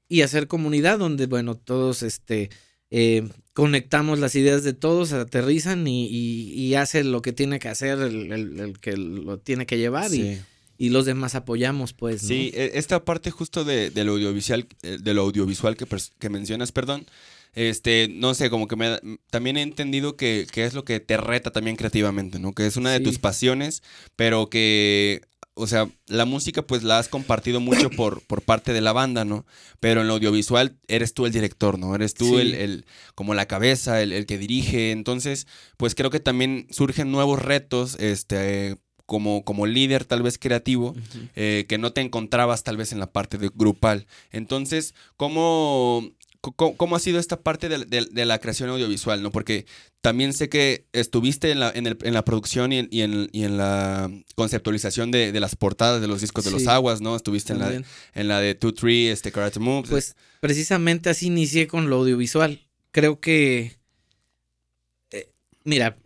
y hacer comunidad donde, bueno, todos, este, eh, conectamos las ideas de todos, aterrizan y, y, y hace lo que tiene que hacer el, el- que lo tiene que llevar Sí. y los demás apoyamos, pues, ¿no? Sí, e- esta parte justo de, del audiovisual, eh, de lo audiovisual que, que mencionas, perdón, este, no sé, como que me, también he entendido que, que es lo que te reta también creativamente, ¿no? Que es una de Sí. tus pasiones, pero que, o sea, la música pues la has compartido mucho por, por parte de la banda, ¿no? Pero en lo audiovisual eres tú el director, ¿no? Eres tú Sí. el, el- como la cabeza, el, el que dirige, entonces, pues creo que también surgen nuevos retos, este, como, como líder tal vez creativo, eh, que no te encontrabas tal vez en la parte de grupal. Entonces, ¿cómo, cómo, cómo ha sido esta parte de, de- de la creación audiovisual? ¿no? Porque también sé que estuviste en la, en el- en la producción y en, y en- y en la conceptualización de, de las portadas de los discos de los aguas, ¿no? Estuviste en la, en la de 2-3, este, Karate Moves. Pues precisamente así inicié con lo audiovisual. Creo que. Mira,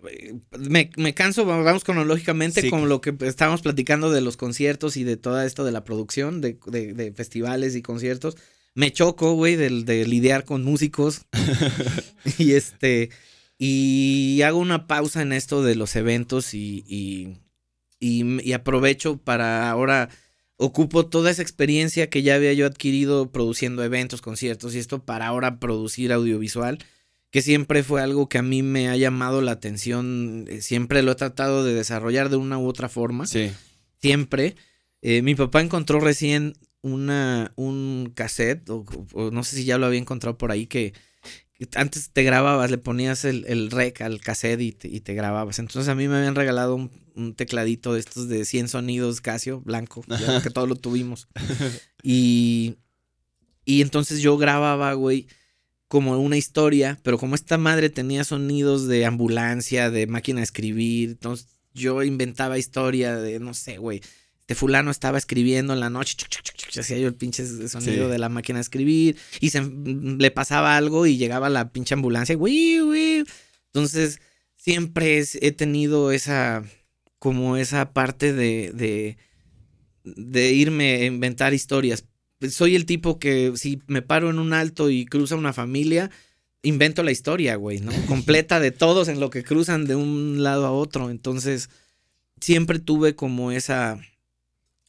me, me canso, va- vamos cronológicamente Sí. con lo que estábamos platicando de los conciertos y de todo esto de la producción, de, de- de festivales y conciertos. Me choco, güey, del- de, lidiar con músicos. y este. Y hago una pausa en esto de los eventos y, y, y- y aprovecho para ahora ocupo toda esa experiencia que ya había yo adquirido produciendo eventos, conciertos y esto para ahora producir audiovisual, que siempre fue algo que a mí me ha llamado la atención, eh, siempre lo he tratado de desarrollar de una u otra forma, sí. siempre. Eh, mi papá encontró recién una, un cassette, o, o no sé si ya lo había encontrado por ahí, que, que antes te grababas, le ponías el, el rec al cassette y te, y te grababas. Entonces a mí me habían regalado un, un tecladito de estos de 100 sonidos Casio, blanco, ya que todos lo tuvimos. Y, y entonces yo grababa, güey, como una historia, pero como esta madre tenía sonidos de ambulancia, de máquina de escribir, entonces yo inventaba historia de, no sé, güey, este fulano estaba escribiendo en la noche, chuc, chuc, chuc, chuc, hacía yo el pinche sonido Sí. de la máquina de escribir, y se, le pasaba algo y llegaba la pinche ambulancia, güey, güey. Entonces, siempre es- he tenido esa, como esa parte de, de, de irme a inventar historias. Soy el tipo que si me paro en un alto y cruza una familia, invento la historia, güey, ¿no? Completa de todos en lo que cruzan de un lado a otro. Entonces, siempre tuve como esa,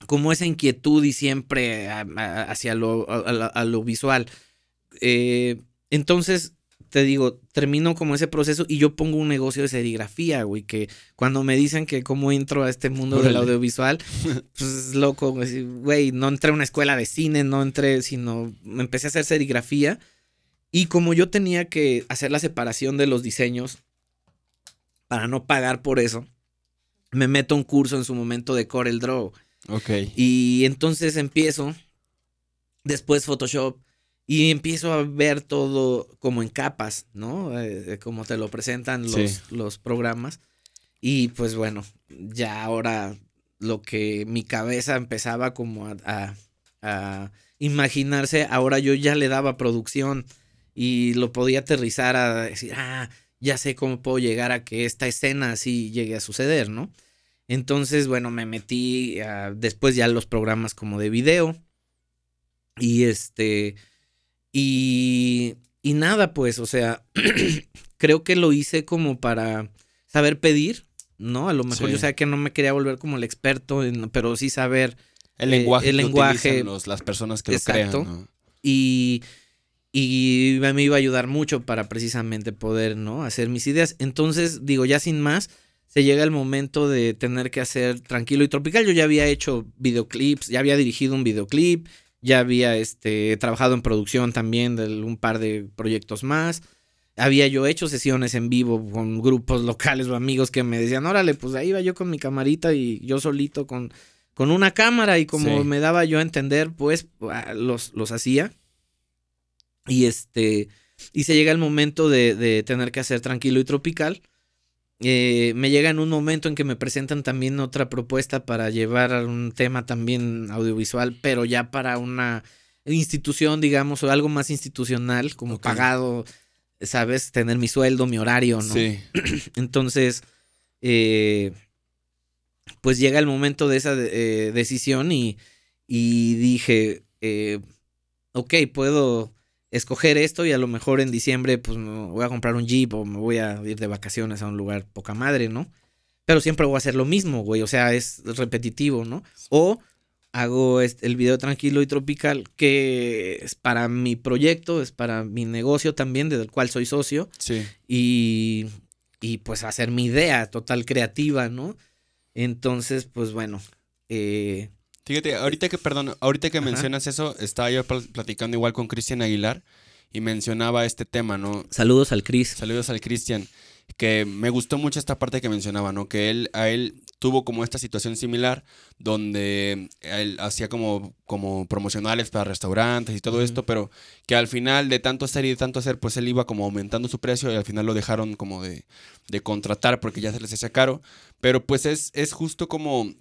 como esa inquietud y siempre a- a- hacia lo, a, lo visual. Eh, entonces, te digo, termino como ese proceso y yo pongo un negocio de serigrafía, güey, que cuando me dicen que cómo entro a este mundo del audiovisual, pues es loco, güey, güey, no entré a una escuela de cine, no entré, sino me empecé a hacer serigrafía y como yo tenía que hacer la separación de los diseños para no pagar por eso, me meto a un curso en su momento de Corel Draw. Ok. Y entonces empiezo, después Photoshop, y empiezo a ver todo como en capas, ¿no? Eh, como te lo presentan los, Sí. los programas. Y pues bueno, ya ahora lo que mi cabeza empezaba como a, a- a imaginarse, ahora yo ya le daba producción y lo podía aterrizar a decir, ah, ya sé cómo puedo llegar a que esta escena así llegue a suceder, ¿no? Entonces, bueno, me metí a- después ya los programas como de video. Y este. Y. Y nada, pues, o sea, creo que lo hice como para saber pedir, ¿no? A lo mejor Sí. yo sabía que no me quería volver como el experto, en- pero sí saber. El Eh, lenguaje, el que lenguaje- los- las personas que Exacto. lo crean, ¿no? Y. Y me iba a ayudar mucho para precisamente poder, ¿no? Hacer mis ideas. Entonces, digo, ya sin más, se llega el momento de tener que hacer Tranquilo y Tropical. Yo ya había hecho videoclips, ya había dirigido un videoclip, ya había este, trabajado en producción también de un par de proyectos más. Había yo hecho sesiones en vivo con grupos locales o amigos que me decían, órale, pues ahí iba yo con mi camarita y yo solito con, con una cámara y como me daba yo a entender, pues ah, los, los hacía. Y este, y se llega el momento de, de tener que hacer tranquilo y tropical. Eh, me llega en un momento en que me presentan también otra propuesta para llevar un tema también audiovisual, pero ya para una institución, digamos, o algo más institucional, como pagado, ¿sabes? Tener mi sueldo, mi horario, ¿no? Sí. Entonces, eh, pues llega el momento de esa eh, decisión y, y dije, ok, puedo escoger esto y a lo mejor en diciembre pues me voy a comprar un jeep o me voy a ir de vacaciones a un lugar poca madre, ¿no? Pero siempre voy a hacer lo mismo, güey, o sea, es repetitivo, ¿no? O hago el video tranquilo y tropical que es para mi proyecto, es para mi negocio también, del cual soy socio. Sí. Y, y pues hacer mi idea total creativa, ¿no? Entonces, pues bueno, eh, Fíjate, ahorita que, perdón, ahorita que mencionas eso, estaba yo platicando igual con Cristian Aguilar y mencionaba este tema, ¿no? Saludos al Cris. Saludos al Cristian. Que me gustó mucho esta parte que mencionaba, ¿no? Que él, a él tuvo como esta situación similar donde él hacía como, como promocionales para restaurantes y todo esto, pero que al final de tanto hacer y de tanto hacer, pues él iba como aumentando su precio y al final lo dejaron como de, de contratar porque ya se les hacía caro. Pero pues es, es justo como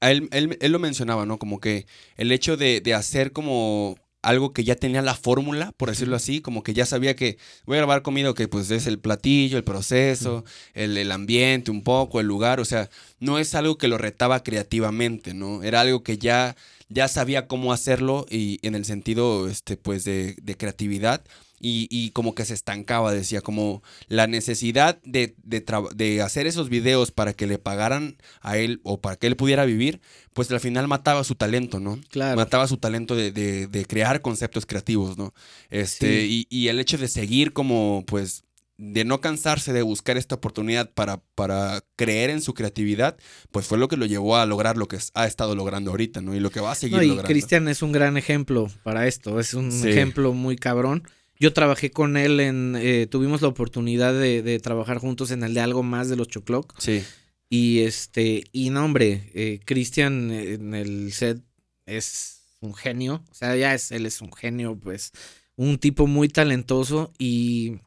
él, él, lo mencionaba, ¿no? Como que el hecho de, hacer como algo que ya tenía la fórmula, por decirlo así, como que ya sabía que voy a grabar comida que pues es el platillo, el proceso, el, el, ambiente un poco, el lugar, o sea, no es algo que lo retaba creativamente, ¿no? Era algo que ya, ya sabía cómo hacerlo y en el sentido, este, pues, de, de creatividad y, como que se estancaba, decía, como la necesidad de, de, hacer esos videos para que le pagaran a él o para que él pudiera vivir, pues al final mataba su talento, ¿no? Claro. Mataba su talento de, de crear conceptos creativos, ¿no? Este, y, y, el hecho de seguir como, pues, de no cansarse de buscar esta oportunidad para, para creer en su creatividad, pues fue lo que lo llevó a lograr lo que ha estado logrando ahorita, ¿no? Y lo que va a seguir no, y Cristian es un gran ejemplo para esto, es un ejemplo muy cabrón. Yo trabajé con él en. Eh, tuvimos la oportunidad de, trabajar juntos en el de algo más de los Choclock. Sí. Y este. Y no, hombre, eh, Cristian en el set es un genio. O sea, ya es, él es un genio, pues. Un tipo muy talentoso y.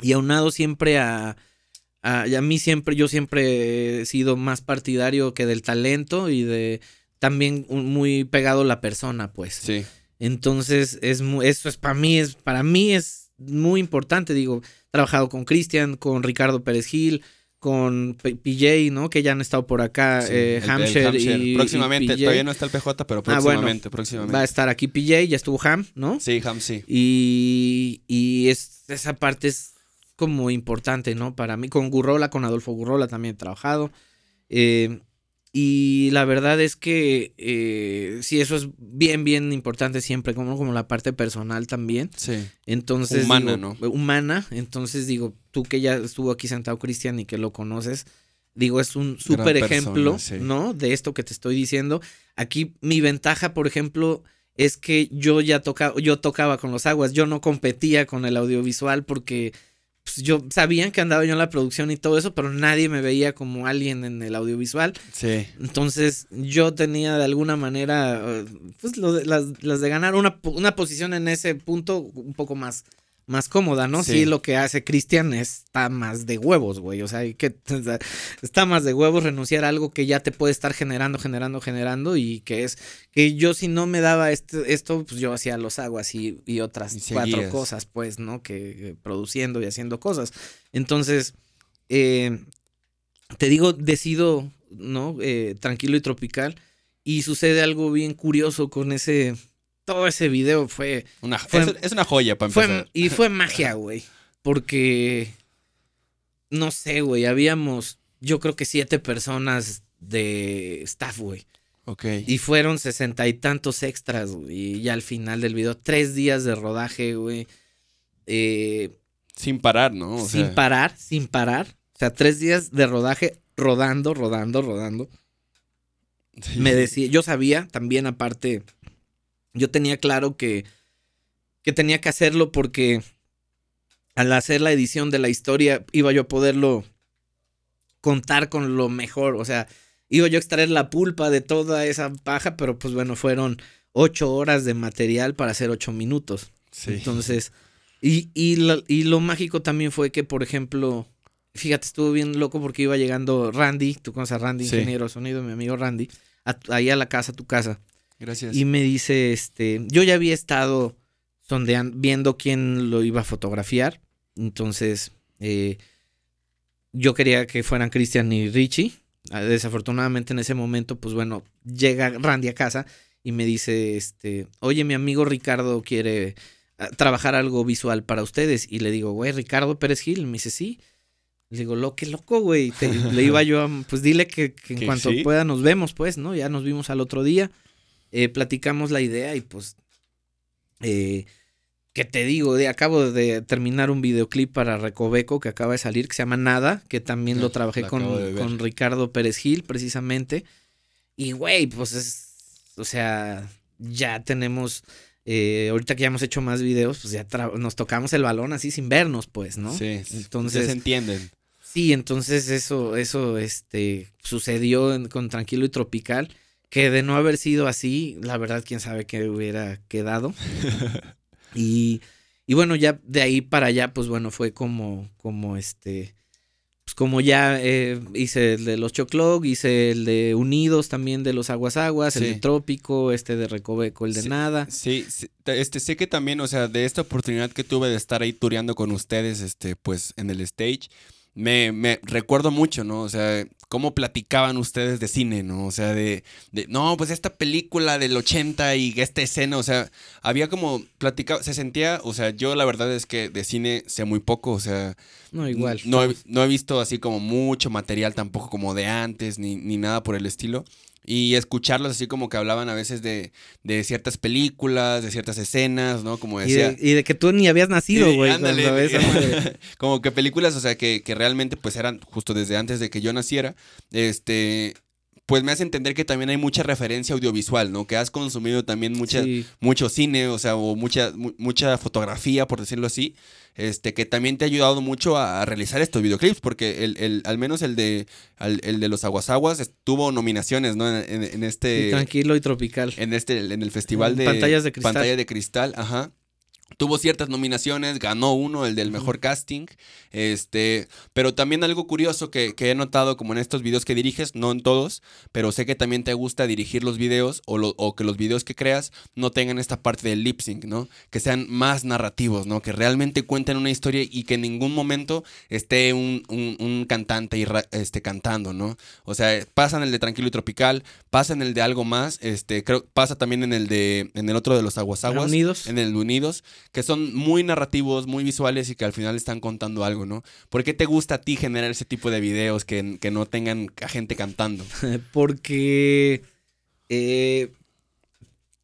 Y aunado siempre a. A, a mí siempre, yo siempre he sido más partidario que del talento y de también muy pegado la persona, pues. Sí. Entonces, es eso es para mí, es, para mí es muy importante. Digo, he trabajado con Cristian, con Ricardo Pérez Gil, con PJ, ¿no? Que ya han estado por acá, eh, Hampshire, y. Próximamente, todavía no está el PJ, pero ah, próximamente, próximamente. Va a estar aquí PJ, ya estuvo Ham, ¿no? Sí, Ham, sí. Y, y es, esa parte es como importante, ¿no? Para mí, con Gurrola, con Adolfo Gurrola también he trabajado. Eh, y la verdad es que eh, sí, eso es bien, bien importante siempre, como, como la parte personal también. Sí. Entonces. Humana, ¿no? Humana. Entonces digo, tú que ya estuvo aquí sentado Cristian y que lo conoces, digo, es un súper ejemplo, ¿no? De esto que te estoy diciendo. Aquí mi ventaja, por ejemplo, es que yo ya tocaba, yo tocaba con los aguas, yo no competía con el audiovisual porque pues yo sabían que andaba yo en la producción y todo eso, pero nadie me veía como alguien en el audiovisual. Sí. Entonces yo tenía de alguna manera, eh, pues lo de, las, de ganar una, una posición en ese punto un poco más más cómoda, ¿no? Sí, lo que hace Cristian está más de huevos, güey. O sea, que está más de huevos renunciar a algo que ya te puede estar generando, generando, generando. Y que es que yo si no me daba este, esto, pues yo hacía los aguas y, otras cuatro cosas, pues, ¿no? Que, produciendo y haciendo cosas. Entonces, eh, te digo, decido, ¿no? Eh, tranquilo y tropical. Y sucede algo bien curioso con ese todo ese video fue. Una, es, una joya para empezar. y fue magia, güey. Porque. No sé, güey. Habíamos, yo creo que siete personas de staff, güey. Ok. Y fueron sesenta y tantos extras, güey. Y ya al final del video, tres días de rodaje, güey. Eh, sin parar, ¿no? sin parar, sin parar. O sea, tres días de rodaje rodando, rodando, rodando. Me decía, yo sabía también aparte yo tenía claro que, que tenía que hacerlo porque al hacer la edición de la historia iba yo a poderlo contar con lo mejor, o sea, iba yo a extraer la pulpa de toda esa paja, pero pues bueno, fueron ocho horas de material para hacer ocho minutos. Entonces, y, y, lo, y lo mágico también fue que, por ejemplo, fíjate, estuvo bien loco porque iba llegando Randy, tú conoces a Randy, ingeniero de sonido, mi amigo Randy, ahí a la casa, a tu casa. Gracias. Y me dice, este, yo ya había estado sondeando, viendo quién lo iba a fotografiar. Entonces, eh, yo quería que fueran Christian y Richie. Ah, desafortunadamente en ese momento, pues bueno, llega Randy a casa y me dice, este, oye, mi amigo Ricardo quiere ah, trabajar algo visual para ustedes. Y le digo, güey, Ricardo Pérez Gil. Me dice, sí. Le digo, lo que loco, güey. le iba yo a, pues dile que, en cuanto pueda nos vemos, pues, ¿no? Ya nos vimos al otro día. Eh, platicamos la idea y pues, eh, ¿qué te digo? De, acabo de terminar un videoclip para Recoveco que acaba de salir, que se llama Nada, que también lo trabajé con, con, Ricardo Pérez Gil, precisamente. Y, güey, pues es, o sea, ya tenemos... Eh, ahorita que ya hemos hecho más videos, pues ya nos tocamos el balón así sin vernos, pues, ¿no? Sí, entonces se entienden. Sí, entonces eso, eso, este, sucedió con Tranquilo y Tropical que de no haber sido así, la verdad, quién sabe qué hubiera quedado. y, y bueno, ya de ahí para allá, pues bueno, fue como, como este, pues como ya eh, hice el de los Choclog, hice el de Unidos también de los Aguas Aguas, el de Trópico, este de Recoveco, el de Nada. Sí, este, sé que también, o sea, de esta oportunidad que tuve de estar ahí tureando con ustedes, este, pues en el stage, me, me, recuerdo mucho, ¿no? O sea, cómo platicaban ustedes de cine, ¿no? O sea, de, de, no, pues esta película del 80 y esta escena, o sea, había como platicado, se sentía, o sea, yo la verdad es que de cine sé muy poco, o sea... No, igual. No he, no he visto así como mucho material tampoco como de antes, ni, ni nada por el estilo y escucharlos así como que hablaban a veces de, de ciertas películas, de ciertas escenas, ¿no? Como decía. Y de, que tú ni habías nacido, güey. como que películas, o sea, que, que realmente pues eran justo desde antes de que yo naciera. Este, pues me hace entender que también hay mucha referencia audiovisual, ¿no? Que has consumido también mucha, mucho cine, o sea, o mucha, mucha fotografía, por decirlo así, este, que también te ha ayudado mucho a, realizar estos videoclips, porque el, el, al menos el de, el de los Aguas Aguas tuvo nominaciones, ¿no? En, este... tranquilo y tropical. En este, en el festival de... Pantallas de cristal. Pantalla de cristal, ajá. Tuvo ciertas nominaciones, ganó uno, el del mejor casting. Este, pero también algo curioso que, he notado como en estos videos que diriges, no en todos, pero sé que también te gusta dirigir los videos o, o que los videos que creas no tengan esta parte del lip sync, ¿no? Que sean más narrativos, ¿no? Que realmente cuenten una historia y que en ningún momento esté un, un, cantante y este, cantando, ¿no? O sea, pasa en el de Tranquilo y Tropical, pasa en el de Algo Más, este, creo, pasa también en el de, en el otro de los Aguas Aguas. Unidos. En el de Unidos que son muy narrativos, muy visuales y que al final están contando algo, ¿no? ¿Por qué te gusta a ti generar ese tipo de videos que, no tengan a gente cantando? porque... Eh,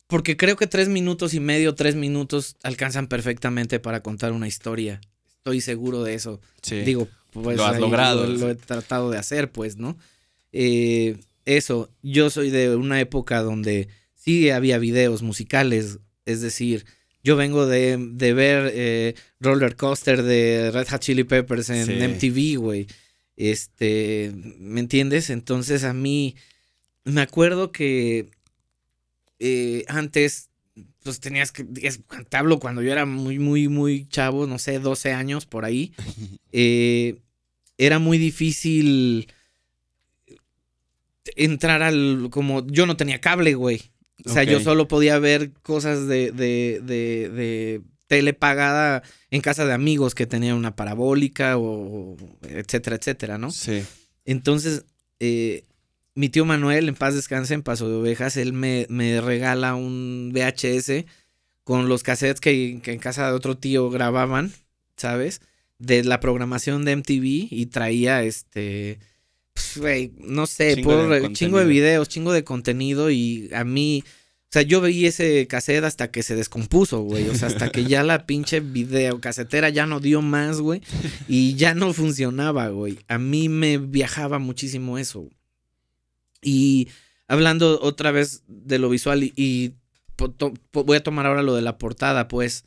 porque creo que tres minutos y medio, tres minutos alcanzan perfectamente para contar una historia. Estoy seguro de eso. Sí. Digo, pues lo has logrado. Lo, he tratado de hacer, pues, ¿no? Eh, eso, yo soy de una época donde sí había videos musicales, es decir, yo vengo de, ver eh, Roller Coaster de Red Hot Chili Peppers en MTV, güey. Este, ¿me entiendes? Entonces a mí, me acuerdo que eh, antes, pues tenías que, es, te hablo cuando yo era muy, muy, muy chavo, no sé, 12 años por ahí, eh, era muy difícil entrar al, como, yo no tenía cable, güey. O sea, yo solo podía ver cosas de, de, de, de, tele pagada en casa de amigos que tenían una parabólica o etcétera, etcétera, ¿no? Sí. Entonces, eh, mi tío Manuel, en paz descanse, en Paso de Ovejas, él me, me regala un VHS con los cassettes que, en casa de otro tío grababan, ¿sabes? De la programación de MTV y traía este güey, no sé, chingo, de videos, chingo de contenido y a mí, o sea, yo veía ese cassette hasta que se descompuso, güey, o sea, hasta que ya la pinche video casetera ya no dio más, güey, y ya no funcionaba, güey. A mí me viajaba muchísimo eso. Y hablando otra vez de lo visual y, voy a tomar ahora lo de la portada, pues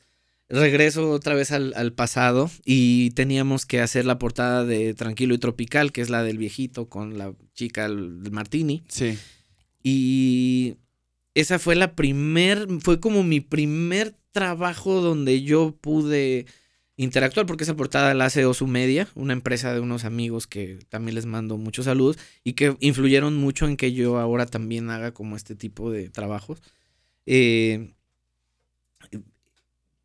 regreso otra vez al, pasado y teníamos que hacer la portada de Tranquilo y Tropical, que es la del viejito con la chica del Martini. Sí. Y esa fue la primer, fue como mi primer trabajo donde yo pude interactuar, porque esa portada la hace Osu Media, una empresa de unos amigos que también les mando muchos saludos y que influyeron mucho en que yo ahora también haga como este tipo de trabajos. Eh,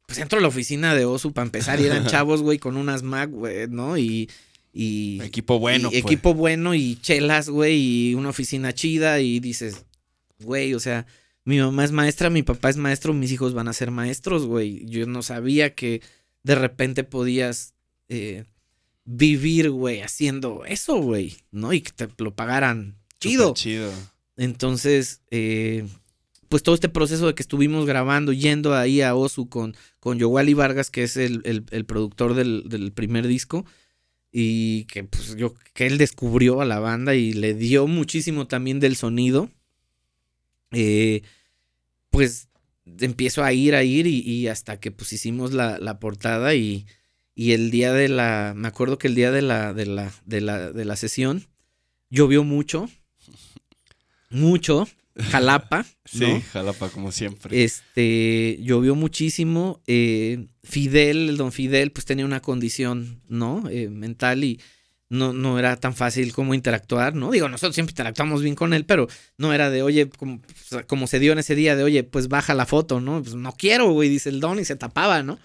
pues entro a la oficina de Osu para empezar y eran chavos, güey, con unas Mac, güey, ¿no? Y, y equipo bueno. pues. Equipo bueno y chelas, güey, y una oficina chida y dices, güey, o sea, mi mamá es maestra, mi papá es maestro, mis hijos van a ser maestros, güey. Yo no sabía que de repente podías eh, vivir, güey, haciendo eso, güey, ¿no? Y que te lo pagaran chido. chido. Entonces, eh, pues todo este proceso de que estuvimos grabando, yendo ahí a Osu con, con Yowali Vargas, que es el, productor del, primer disco, y que pues yo, que él descubrió a la banda y le dio muchísimo también del sonido. Eh, pues empiezo a ir, a ir y, hasta que pues hicimos la, portada y, y, el día de la, me acuerdo que el día de la, de la, de la, de la sesión llovió mucho, mucho, Jalapa. sí, Jalapa como siempre. Este, llovió muchísimo, eh, Fidel, el don Fidel, pues tenía una condición, ¿no? Eh, mental y no, no era tan fácil como interactuar, ¿no? Digo, nosotros siempre interactuamos bien con él, pero no era de, oye, como, como se dio en ese día, de, oye, pues baja la foto, ¿no? Pues no quiero, güey, dice el don y se tapaba, ¿no?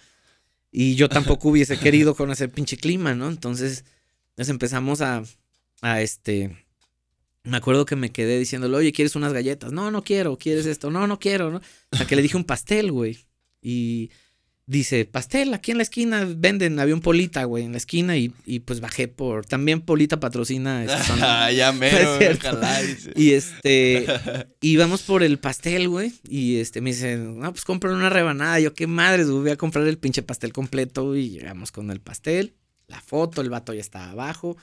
Y yo tampoco hubiese querido con ese pinche clima, ¿no? Entonces, nos empezamos a, a este, me acuerdo que me quedé diciéndole, oye, ¿quieres unas galletas? No, no quiero, ¿quieres esto? No, no quiero, ¿no? O sea, que le dije un pastel, güey. Y dice, pastel, aquí en la esquina venden, había un Polita, güey, en la esquina y, pues bajé por, también Polita patrocina. Ah, ya mero, Y este, íbamos por el pastel, güey, y este, me dice, no, pues compren una rebanada, yo qué madres, voy a comprar el pinche pastel completo y llegamos con el pastel, la foto, el vato ya estaba abajo,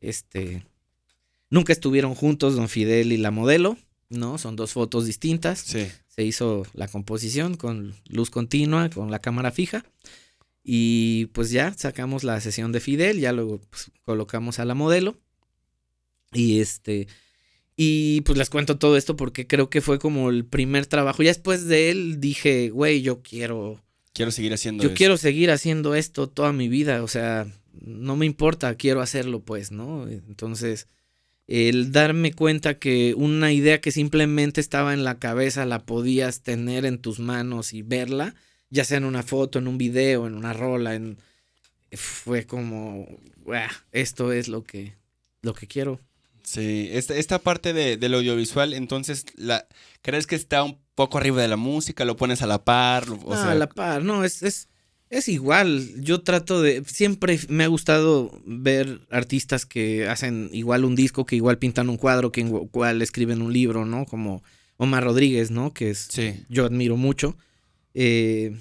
este, nunca estuvieron juntos Don Fidel y la modelo, ¿no? Son dos fotos distintas. Sí se hizo la composición con luz continua, con la cámara fija. Y pues ya sacamos la sesión de Fidel, ya luego pues, colocamos a la modelo. Y este. Y pues les cuento todo esto porque creo que fue como el primer trabajo. Ya después de él dije, güey, yo quiero. Quiero seguir haciendo Yo quiero seguir haciendo esto toda mi vida. O sea, no me importa, quiero hacerlo, pues, ¿no? Entonces el darme cuenta que una idea que simplemente estaba en la cabeza la podías tener en tus manos y verla, ya sea en una foto, en un video, en una rola, en fue como, esto es lo que, lo que quiero. Sí, esta, esta parte de, del audiovisual, entonces, la, ¿crees que está un poco arriba de la música? ¿Lo pones a la par? O a la par, no, es, es, es igual, yo trato de, siempre me ha gustado ver artistas que hacen igual un disco, que igual pintan un cuadro, que igual escriben un libro, ¿no? Como Omar Rodríguez, ¿no? Que es, yo admiro mucho. Eh,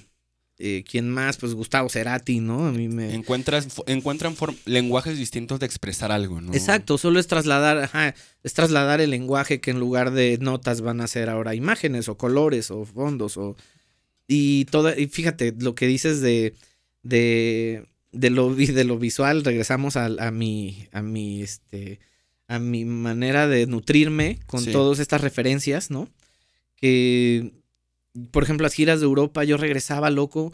eh, ¿Quién más? Pues Gustavo Cerati, ¿no? A mí me... Encuentras, encuentran lenguajes distintos de expresar algo, ¿no? Exacto, solo es trasladar, ajá, es trasladar el lenguaje que en lugar de notas van a ser ahora imágenes o colores o fondos o y toda, y fíjate, lo que dices de, de, de, lo, de lo visual, regresamos a, a mi, a mi, este, a mi manera de nutrirme con todas estas referencias, ¿no? Que, por ejemplo, las giras de Europa, yo regresaba loco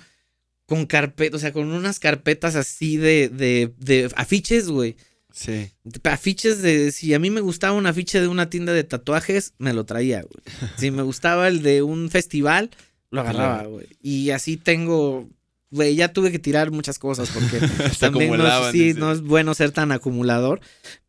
con carpetas, o sea, con unas carpetas así de, de, de afiches, güey. Sí. Afiches de. Si a mí me gustaba un afiche de una tienda de tatuajes, me lo traía, güey. Si me gustaba el de un festival, lo agarraba, güey. Y así tengo, güey, ya tuve que tirar muchas cosas porque también no es, no es bueno ser tan acumulador,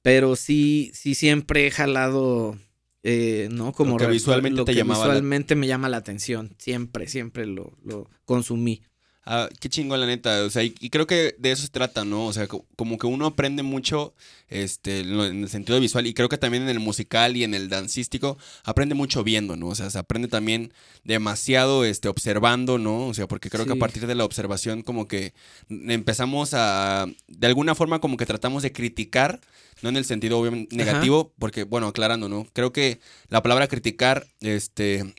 pero sí, sí siempre he jalado, eh, ¿no? Como que visualmente te llamaba visualmente me llama la atención, siempre, siempre lo, lo consumí. Ah, qué chingo, la neta. O sea, y, creo que de eso se trata, ¿no? O sea, como que uno aprende mucho este, en el sentido visual y creo que también en el musical y en el dancístico aprende mucho viendo, ¿no? O sea, se aprende también demasiado este, observando, ¿no? O sea, porque creo que a partir de la observación como que empezamos a, de alguna forma como que tratamos de criticar, no en el sentido obviamente negativo, porque, bueno, aclarando, ¿no? Creo que la palabra criticar, este,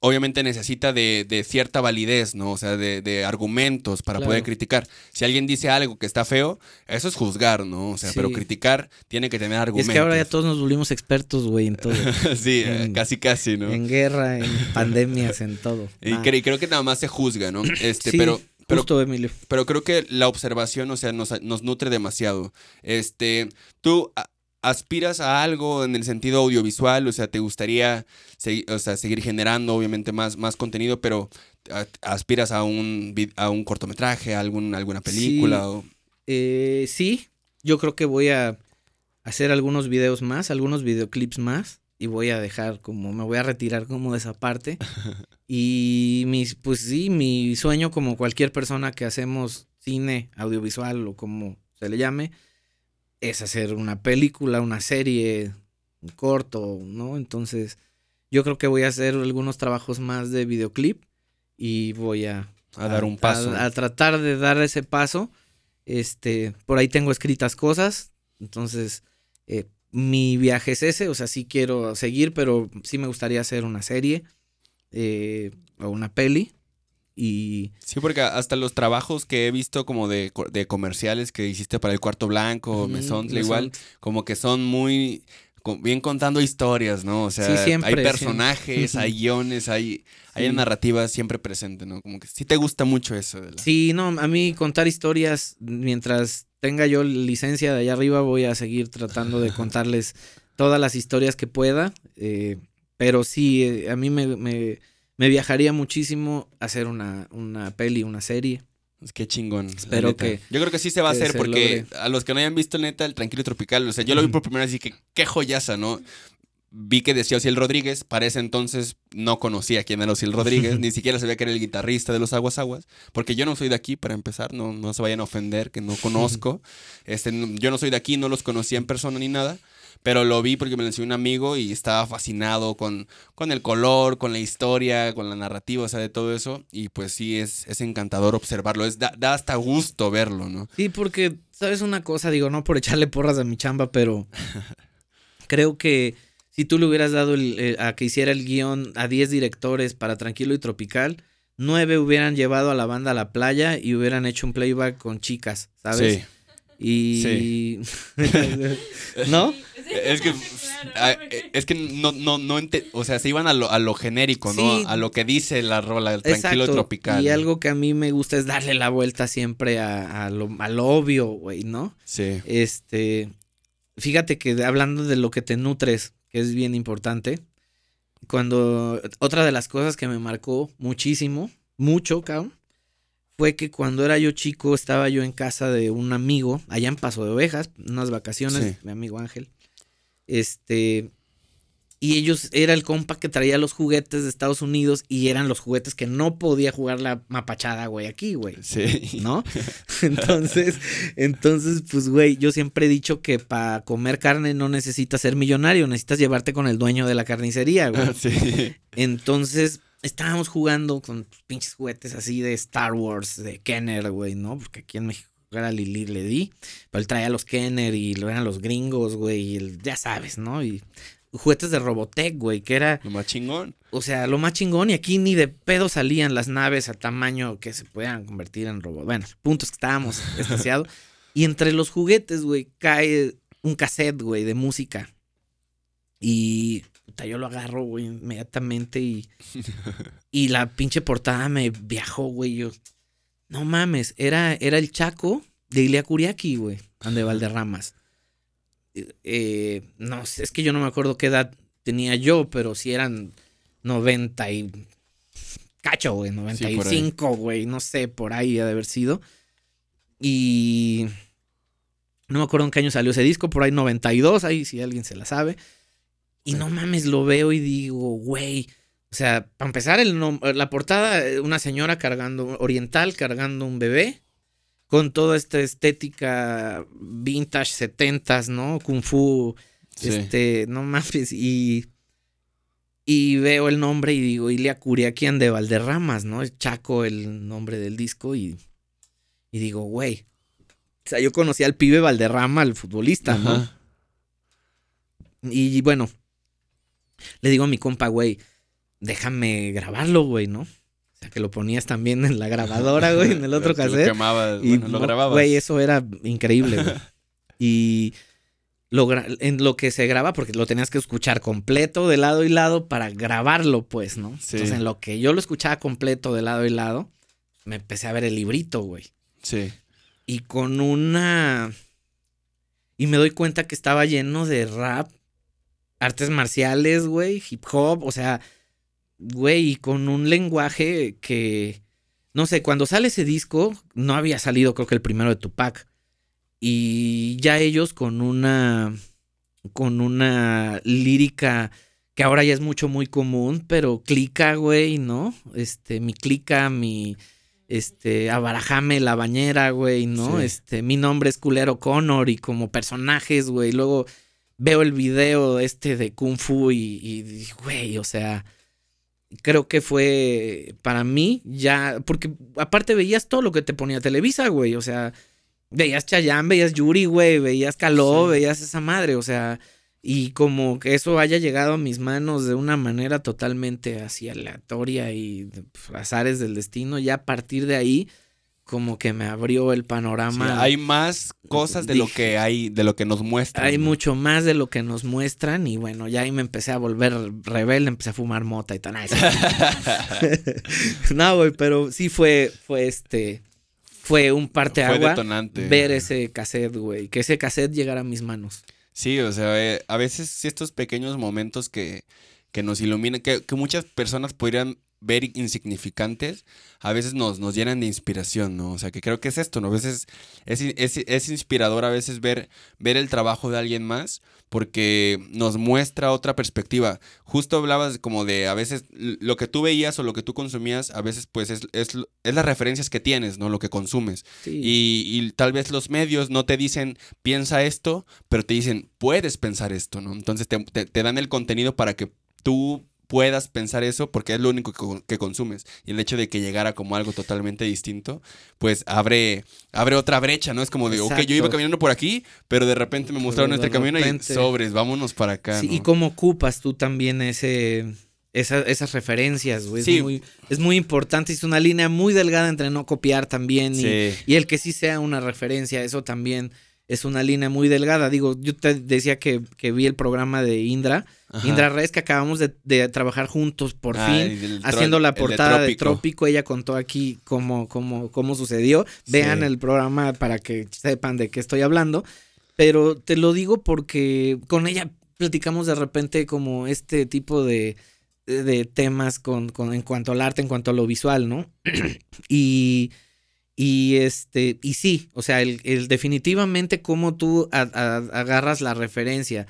obviamente necesita de, de cierta validez, ¿no? O sea, de, de argumentos para poder criticar. Si alguien dice algo que está feo, eso es juzgar, ¿no? O sea, pero criticar tiene que tener Y es argumentos. que ahora ya todos nos volvimos expertos, güey, en todo. sí, eh, en- casi casi, ¿no? En guerra, en pandemias, en todo. Y Ah, cre- y creo que nada más se juzga, ¿no? Este, sí, pero, pero, justo, Emilio. pero creo que la observación, o sea, nos, nos nutre demasiado. Este, tú a- aspiras a algo en el sentido audiovisual, o sea, te gustaría o sea, seguir generando, obviamente, más, más contenido, pero aspiras a un, a un cortometraje, a algún, alguna película. Sí. o- Eh, sí, yo creo que voy a hacer algunos videos más, algunos videoclips más. Y voy a dejar como, me voy a retirar como de esa parte. Y mis, pues sí, mi sueño como cualquier persona que hacemos cine, audiovisual o como se le llame, es hacer una película, una serie, un corto, ¿no? Entonces, yo creo que voy a hacer algunos trabajos más de videoclip y voy a a dar un paso. a, a tratar de dar ese paso. Este, por ahí tengo escritas cosas. Entonces, eh, mi viaje es ese. O sea, sí quiero seguir, pero sí me gustaría hacer una serie eh, o una peli. Y Sí, porque hasta los trabajos que he visto como de, de comerciales que hiciste para el Cuarto Blanco, Mesontle, Mesont. igual, como que son muy con- bien contando historias, ¿no? O sea, Sí, siempre, hay siempre. personajes, hay guiones, hay, hay Sí. narrativa siempre presente, ¿no? Como que sí te gusta mucho eso. De la... Sí, no, a mí contar historias, mientras tenga yo licencia de allá arriba, voy a seguir tratando de contarles todas las historias que pueda. eh, pero sí, eh, a mí me, me- me viajaría muchísimo hacer una, una peli, una serie. Es que chingón. Espero que- Yo creo que sí se va a hacer porque logre. a los que no hayan visto neta el Tranquilo Tropical, o sea, yo lo vi por primera vez y que qué joyaza, ¿no? Vi que decía Ociel Rodríguez, para ese entonces no conocía quién era Ociel Rodríguez, ni siquiera sabía que era el guitarrista de los Aguas Aguas, porque yo no soy de aquí para empezar, no, no se vayan a ofender, que no conozco. Este, yo no soy de aquí, no los conocía en persona ni nada, pero lo vi porque me lo enseñó un amigo y estaba fascinado con, con el color, con la historia, con la narrativa, o sea, de todo eso. Y pues sí, es, es encantador observarlo, es, da, da hasta gusto verlo, ¿no? Sí, porque, ¿sabes una cosa? Digo, no por echarle porras a mi chamba, pero creo que si tú le hubieras dado el- eh, a que hiciera el guion a 10 directores para Tranquilo y Tropical, 9 hubieran llevado a la banda a la playa y hubieran hecho un playback con chicas, ¿sabes? Sí. Y... ¿No? Es que, ah, es que no, no, no, ente- o sea, se iban a lo, a lo genérico, ¿no? Sí. A lo que dice la rola, el tranquilo Exacto. tropical. Y algo que a mí me gusta es darle la vuelta siempre a, a lo, a lo obvio, güey, ¿no? Sí. Este, fíjate que hablando de lo que te nutres, que es bien importante, cuando otra de las cosas que me marcó muchísimo, mucho, cabrón, fue que cuando era yo chico estaba yo en casa de un amigo, allá en Paso de Ovejas, unas vacaciones, Sí. mi amigo Ángel. Este, y ellos era el compa que traía los juguetes de Estados Unidos y eran los juguetes que no podía jugar la mapachada, güey, aquí, güey. Sí. ¿no? Entonces, entonces, pues, güey, yo siempre he dicho que para comer carne no necesitas ser millonario, necesitas llevarte con el dueño de la carnicería, güey. Sí. Entonces, estábamos jugando con pinches juguetes así de Star Wars, de Kenner, güey, ¿no? Porque aquí en México era Lili le di, pero él traía los Kenner y lo eran los gringos, güey, y el- ya sabes, ¿no? Y juguetes de Robotech, güey, que era Lo más chingón. o sea, lo más chingón, y aquí ni de pedo salían las naves a tamaño que se puedan convertir en robots. Bueno, puntos que estábamos extasiados. y entre los juguetes, güey, cae un cassette, güey, de música. Y puta, yo lo agarro, güey, inmediatamente y, y la pinche portada me viajó, güey. Yo, no mames, era, era el Chaco de Ilia Curiaki, güey, de Valderramas. Eh, eh, no sé, es que yo no me acuerdo qué edad tenía yo, pero si eran 90 y cacho, güey, 95, güey, no sé, por ahí ha de haber sido. Y no me acuerdo en qué año salió ese disco, por ahí 92, ahí si alguien se la sabe. Y no mames, lo veo y digo, güey, o sea, para empezar, el la portada, eh, una señora cargando, oriental, cargando un bebé, con toda esta estética vintage 70s, ¿no? Kung Fu, Sí. este, no mames, y, y veo el nombre y digo, Ilia Curiaquian de Valderramas, ¿no? Chaco el nombre del disco y, y digo, güey. O sea, yo conocí al pibe Valderrama, el futbolista, ¿no? Y bueno, le digo a mi compa, güey, déjame grabarlo, güey, ¿no? O sea, que lo ponías también en la grabadora, güey, en el otro Te lo cassette. quemabas, Y, bueno, lo grababas. Güey, eso era increíble, güey. y lo en lo que se graba, porque lo tenías que escuchar completo de lado y lado para grabarlo, pues, ¿no? Sí. Entonces, en lo que yo lo escuchaba completo de lado y lado, me empecé a ver el librito, güey. Sí. Y con una... Y me doy cuenta que estaba lleno de rap, artes marciales, güey, hip hop, o sea, güey, y con un lenguaje que... No sé, cuando sale ese disco, no había salido creo que el primero de Tupac. Y ya ellos con una... Con una lírica que ahora ya es mucho, muy común, pero clica, güey, ¿no? Este, mi clica, mi este, abarajame la bañera, güey, ¿no? Sí. Este, mi nombre es Culero Connor y como personajes, güey, luego veo el video este de Kung Fu y, güey, o sea, creo que fue para mí ya, porque aparte veías todo lo que te ponía Televisa, güey, o sea, veías Chayanne, veías Yuri, güey, veías Caló, Sí. veías esa madre, o sea, y como que eso haya llegado a mis manos de una manera totalmente así aleatoria y pues, azares del destino, ya a partir de ahí como que me abrió el Sí, panorama. hay más cosas de lo que hay, de lo que nos muestran. Hay ¿no? mucho más de lo que nos muestran y bueno, ya ahí me empecé a volver rebelde, empecé a fumar mota y tal. No, güey, pero sí fue, fue este, fue un Fue parteagua detonante. ver ese cassette, güey, que ese cassette llegara a mis manos. Sí, o sea, eh, a veces estos pequeños momentos que, que nos iluminan, que, que muchas personas podrían ver insignificantes, a veces nos, nos llenan de inspiración, ¿no? O sea, que creo que es esto, ¿no? A veces es, es, es inspirador a veces ver, ver el trabajo de alguien más porque nos muestra otra perspectiva. Justo hablabas como de a veces lo que tú veías o lo que tú consumías, a veces pues es, es, es las referencias que tienes, ¿no? Lo que consumes. Sí. Y, y tal vez los medios no te dicen, piensa esto, pero te dicen, puedes pensar esto, ¿no? Entonces te, te- te dan el contenido para que tú puedas pensar eso porque es lo único que, con- que consumes. Y el hecho de que llegara como algo totalmente distinto, pues abre, abre otra brecha, ¿no? Es como de, ok, yo iba caminando por aquí, pero de repente me mostraron Pero este camino y sobres, vámonos para acá. Sí, ¿no? y cómo ocupas tú también ese, esa- esas referencias, güey. Sí. Es, muy, es muy importante. Es una línea muy delgada entre no copiar también y, Sí. y el que sí sea una referencia. Eso también es una línea muy delgada. Digo, yo te decía que, que vi el programa de Indra. Ajá. Indra Reyes, que acabamos de, de trabajar juntos por Ah, fin. Haciendo la de portada de Trópico. Ella contó aquí cómo, cómo, cómo sucedió. Vean el programa para que sepan de qué estoy hablando. Pero te lo digo porque con ella platicamos de repente como este tipo de, de temas con, con- en cuanto al arte, en cuanto a lo visual, ¿no? y, y este, y sí, o sea, el, el definitivamente cómo tú a- a- agarras la referencia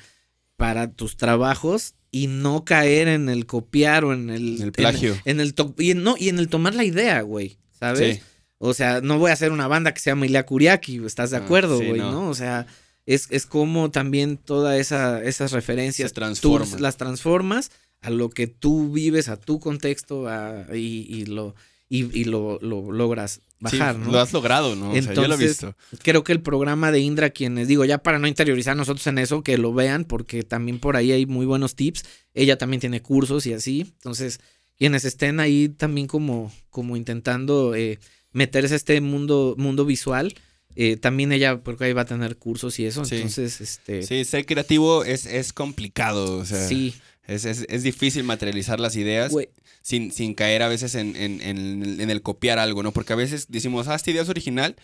para tus trabajos y no caer en el copiar o en el, plagio. En, el to- y en- no, y en el tomar la idea, güey. ¿Sabes? Sí. O sea, no voy a hacer una banda que se llama Ilia Kuriaki, ¿estás de Ah, acuerdo, sí, güey? no. no. O sea, es, es como también todas esa, esas referencias tú las transformas a lo que tú vives, a tu contexto a- y, y lo, y, y lo, lo logras bajar, Sí, ¿no? Lo has logrado, ¿no? o sea, yo lo he Entonces, visto. Creo que el programa de Indra, quienes digo, ya para no interiorizar nosotros en eso, que lo vean, porque también por ahí hay muy buenos tips. Ella también tiene cursos y así. Entonces, quienes estén ahí también como, como intentando eh, meterse a este mundo, mundo visual, eh, también ella, porque ahí va a tener cursos y eso. Sí. Entonces, este. Sí, ser creativo es, es complicado, o sea, sí, es, es, es difícil materializar las ideas güey. Sin, sin caer a veces en, en, en, en el copiar algo, ¿no? Porque a veces decimos, ah, esta idea es original,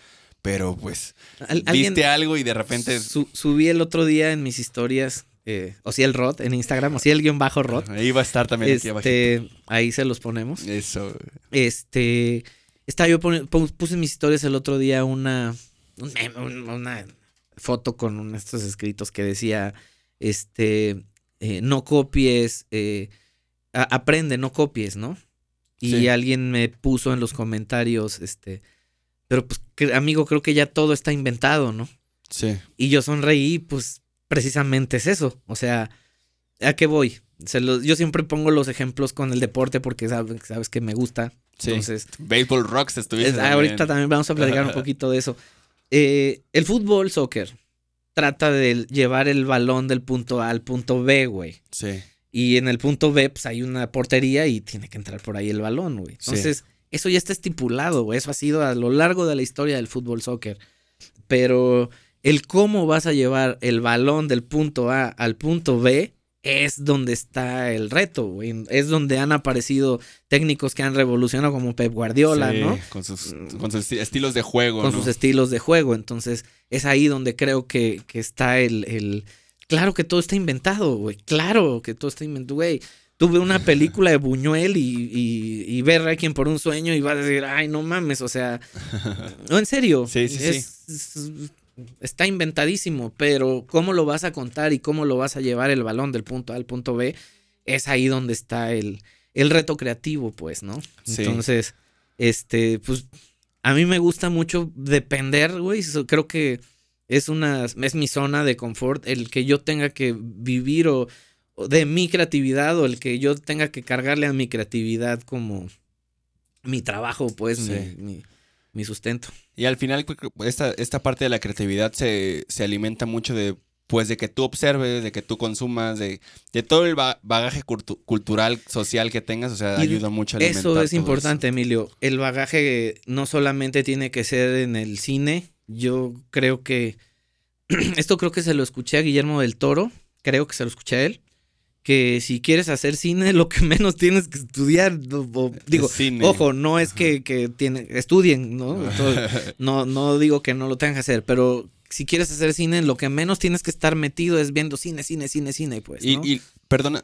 pero pues Al- viste algo y de repente... Su- subí el otro día en mis historias, eh, o sí el Rod en Instagram, o sí el guion bajo Rod. Ahí va a estar también aquí. Este, ahí se los ponemos. Eso. Este, estaba yo puse en mis historias el otro día una, una foto con un- estos escritos que decía, este, eh, no copies, eh, a- aprende, no copies, ¿no? Y Sí. alguien me puso en los comentarios, este, pero pues, que- amigo, creo que ya todo está inventado, ¿no? Sí. Y yo sonreí, pues precisamente es eso. O sea, ¿a qué voy? Se los- yo siempre pongo los ejemplos con el deporte porque sabes, sabes que me gusta. Sí. Entonces, Baseball Rocks estuviste es- también. ahorita también vamos a platicar un poquito de eso. Eh, el fútbol, soccer, trata de llevar el balón del punto A al punto B, güey. Sí. Y en el punto B, pues hay una portería y tiene que entrar por ahí el balón, güey. Entonces, eso ya está estipulado, güey. Eso ha sido a lo largo de la historia del fútbol soccer. Pero el cómo vas a llevar el balón del punto A al punto B es donde está el reto, güey. Es donde han aparecido técnicos que han revolucionado como Pep Guardiola, ¿no? Con sus, con sus, estilos de juego. Con sus estilos de juego. Entonces, es ahí donde creo que, que está el, el, Claro que todo está inventado, güey. Claro que todo está inventado, güey. Tuve una película de Buñuel y, y, y ver a quien por un sueño y va a decir, ay, no mames, o sea. No, en serio. Sí, sí, sí está inventadísimo, pero cómo lo vas a contar y cómo lo vas a llevar el balón del punto A al punto B, es ahí donde está el, el reto creativo, pues, ¿no? Entonces, este, pues, a mí me gusta mucho depender, güey, creo que es una, es mi zona de confort, el que yo tenga que vivir o, de mi creatividad o el que yo tenga que cargarle a mi creatividad como mi trabajo, pues, mi mi sustento. Y al final, esta, esta parte de la creatividad se, se alimenta mucho de pues de que tú observes, de que tú consumas, de, de todo el bagaje cultural, social que tengas, o sea, ayuda mucho a alimentar Eso es importante, Emilio. El bagaje no solamente tiene que ser en el cine, yo creo que, esto creo que se lo escuché a Guillermo del Toro, creo que se lo escuché a él, que si quieres hacer cine, lo que menos tienes que estudiar, digo, ojo, no es que, que tiene, estudien, ¿no? no, no digo que no lo tengan que hacer, pero si quieres hacer cine, lo que menos tienes que estar metido es viendo cine, cine, cine, cine, pues. Y, y perdona,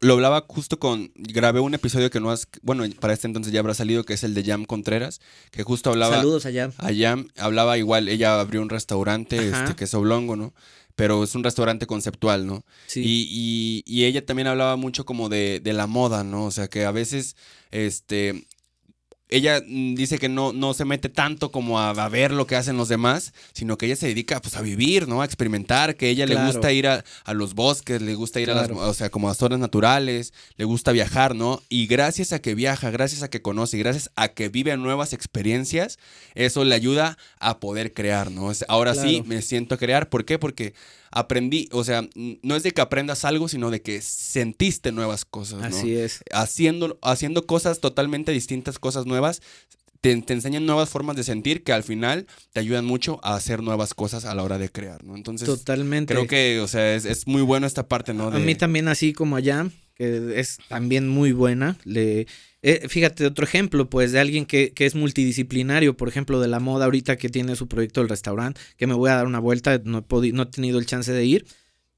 lo hablaba justo con, grabé un episodio que no has, bueno, para este entonces ya habrá salido, que es el de Jam Contreras, que justo hablaba... Saludos a Jam. A Jam, hablaba igual, ella abrió un restaurante, este, que es Oblongo, ¿no? pero es un restaurante conceptual, ¿no? Sí. Y, y, ella también hablaba mucho como de, de, la moda, ¿no? O sea, que a veces, este, ella mm, dice que no, no se mete tanto como a, ver lo que hacen los demás, sino que ella se dedica pues a vivir, ¿no? A experimentar, que a ella le gusta ir a, los bosques, le gusta ir a las, o sea, como a zonas naturales, le gusta viajar, ¿no? Y gracias a que viaja, gracias a que conoce, y gracias a que vive nuevas experiencias, eso le ayuda a poder crear, ¿no? Ahora sí me siento a crear, ¿por qué? Porque aprendí, o sea, no es de que aprendas algo, sino de que sentiste nuevas cosas. Así es. Haciendo, haciendo cosas totalmente distintas, cosas nuevas, te, enseñan nuevas formas de sentir que al final te ayudan mucho a hacer nuevas cosas a la hora de crear, ¿no? Entonces, Totalmente. creo que, o sea, es, muy bueno esta parte, ¿no? A mí también, así como allá, que es también muy buena, le eh, fíjate, otro ejemplo, pues, de alguien que, que, es multidisciplinario, por ejemplo, de la moda ahorita que tiene su proyecto del restaurante, que me voy a dar una vuelta, no he, no he tenido el chance de ir,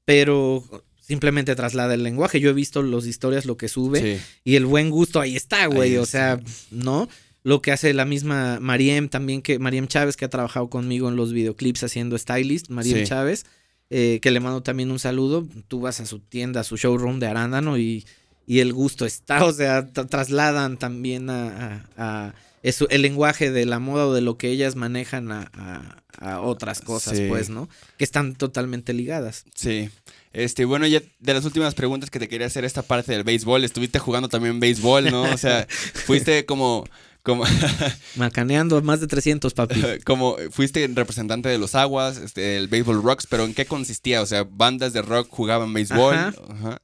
pero simplemente traslada el lenguaje. Yo he visto las historias, lo que sube, y el buen gusto ahí está, güey, o sea, ¿no? Lo que hace la misma Mariem también, que Mariem Chávez, que ha trabajado conmigo en los videoclips haciendo stylist, Mariem Chávez, eh, que le mando también un saludo. Tú vas a su tienda, a su showroom de Arándano y y el gusto está, o sea, trasladan también a, eso, el lenguaje de la moda o de lo que ellas manejan a, otras cosas, pues, ¿no? Que están totalmente ligadas. Sí. Este, bueno, ya de las últimas preguntas que te quería hacer esta parte del béisbol, estuviste jugando también béisbol, ¿no? O sea, fuiste como como macaneando más de 300 papi. Como fuiste representante de los aguas este, el béisbol rocks pero en qué consistía o sea bandas de rock jugaban béisbol Ajá.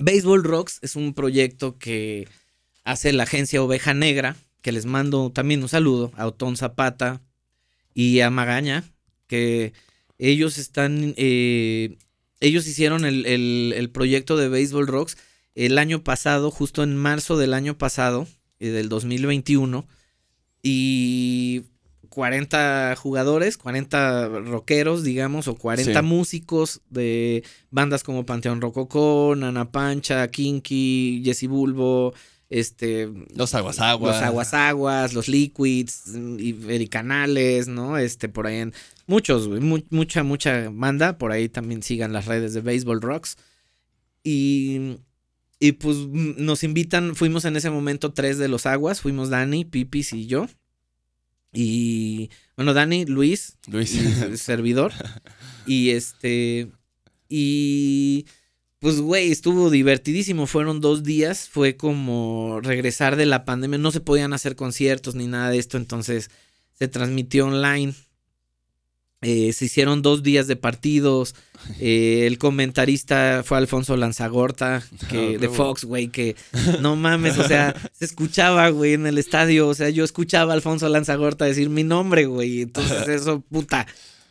Baseball Rocks es un proyecto que hace la agencia Oveja Negra, que les mando también un saludo a Otón Zapata y a Magaña, que ellos están, eh, ellos hicieron el, el, proyecto de Baseball Rocks el año pasado, justo en marzo del año pasado, del 2021, y 40 jugadores, 40 rockeros, digamos, o 40 músicos de bandas como Panteón Rococó, Nana Pancha, Kinky, Jesse Bulbo, este... Los Aguas Aguas. Los Aguas Aguas, los Liquids, y, Canales, ¿no? Este, por ahí en... Muchos, mucha, mucha banda. Por ahí también sigan las redes de Baseball Rocks. Y... Y pues nos invitan, fuimos en ese momento tres de los aguas, fuimos Dani, Pipis y yo. Y bueno, Dani, Luis, Luis. servidor. Y este. Y. Pues, güey, estuvo divertidísimo. Fueron dos días. Fue como regresar de la pandemia. No se podían hacer conciertos ni nada de esto. Entonces se transmitió online. Eh, se hicieron dos días de partidos. Eh, el comentarista fue Alfonso Lanzagorta, que, Ah, de. Fox, güey, que no mames, o sea, se escuchaba, güey, en el estadio. O sea, yo escuchaba a Alfonso Lanzagorta decir mi nombre, güey. Entonces, eso, puta,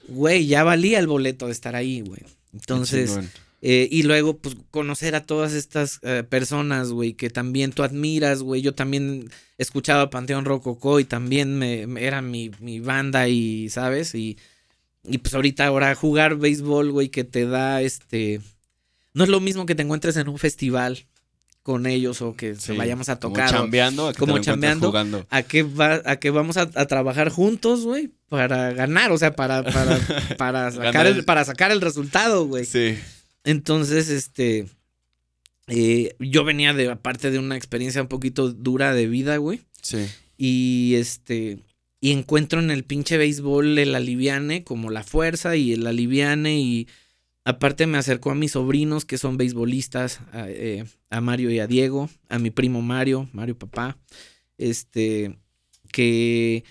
güey, ya valía el boleto de estar ahí, güey. Entonces, eh, y luego, pues, conocer a todas estas personas, güey, que también tú admiras, güey. Yo también escuchaba Panteón Rococó y también me, me- era mi, mi banda y, ¿sabes? Y, y pues ahorita ahora jugar béisbol, güey, que te da este... No es lo mismo que te encuentres en un festival con ellos o que se vayamos a como tocar. o- chambeando, a que como chambeando. jugando. a que va, a que vamos a, a trabajar juntos, güey, para ganar, o sea, para, para, para sacar el- para sacar el resultado, güey. Sí. Entonces, este, eh, yo venía de, aparte de una experiencia un poquito dura de vida, güey. Sí. Y este, y encuentro en el pinche béisbol el aliviane, como la fuerza y el aliviane. Y aparte me acercó a mis sobrinos que son beisbolistas, a, eh, a Mario y a Diego, a mi primo Mario, Mario papá. Este, que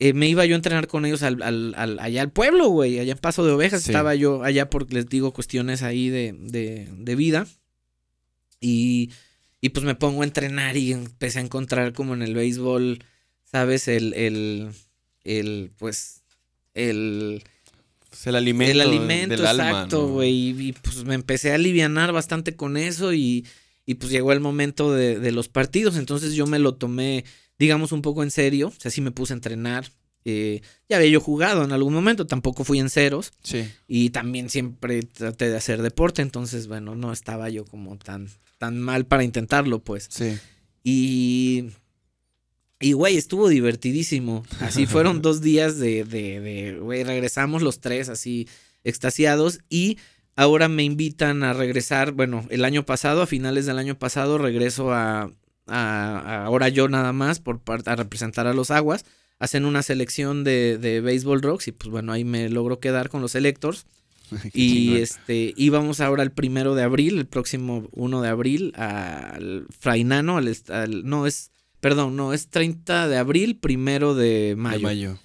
eh, me iba yo a entrenar con ellos al, al- al- allá al pueblo, güey, allá en Paso de Ovejas. Sí. Estaba yo allá porque les digo cuestiones ahí de, de, de vida. Y, y pues me pongo a entrenar y empecé a encontrar como en el béisbol, ¿sabes? El, el, el pues, el, Es el alimento, el alimento del exacto, ¿no? güey. Y, y, pues me empecé a alivianar bastante con eso y, y pues llegó el momento de, de los partidos. Entonces yo me lo tomé, digamos, un poco en serio. O sea, sí me puse a entrenar. Eh, ya había yo jugado en algún momento, tampoco fui en ceros. Sí. Y también siempre traté de hacer deporte. Entonces, bueno, no estaba yo como tan, tan mal para intentarlo, pues. Sí. Y. Y, güey, estuvo divertidísimo. Así fueron dos días de, de, de, güey, regresamos los tres así extasiados y ahora me invitan a regresar, bueno, el año pasado, a finales del año pasado, regreso a, ahora yo nada más por a representar a los aguas. Hacen una selección de, de Baseball Rocks y pues bueno, ahí me logro quedar con los Electors. Y chingón. este, íbamos ahora el primero de abril, el próximo 1 de abril, al Frainano, al- no es, perdón, no, es 30 de abril, primero de De mayo. mayo.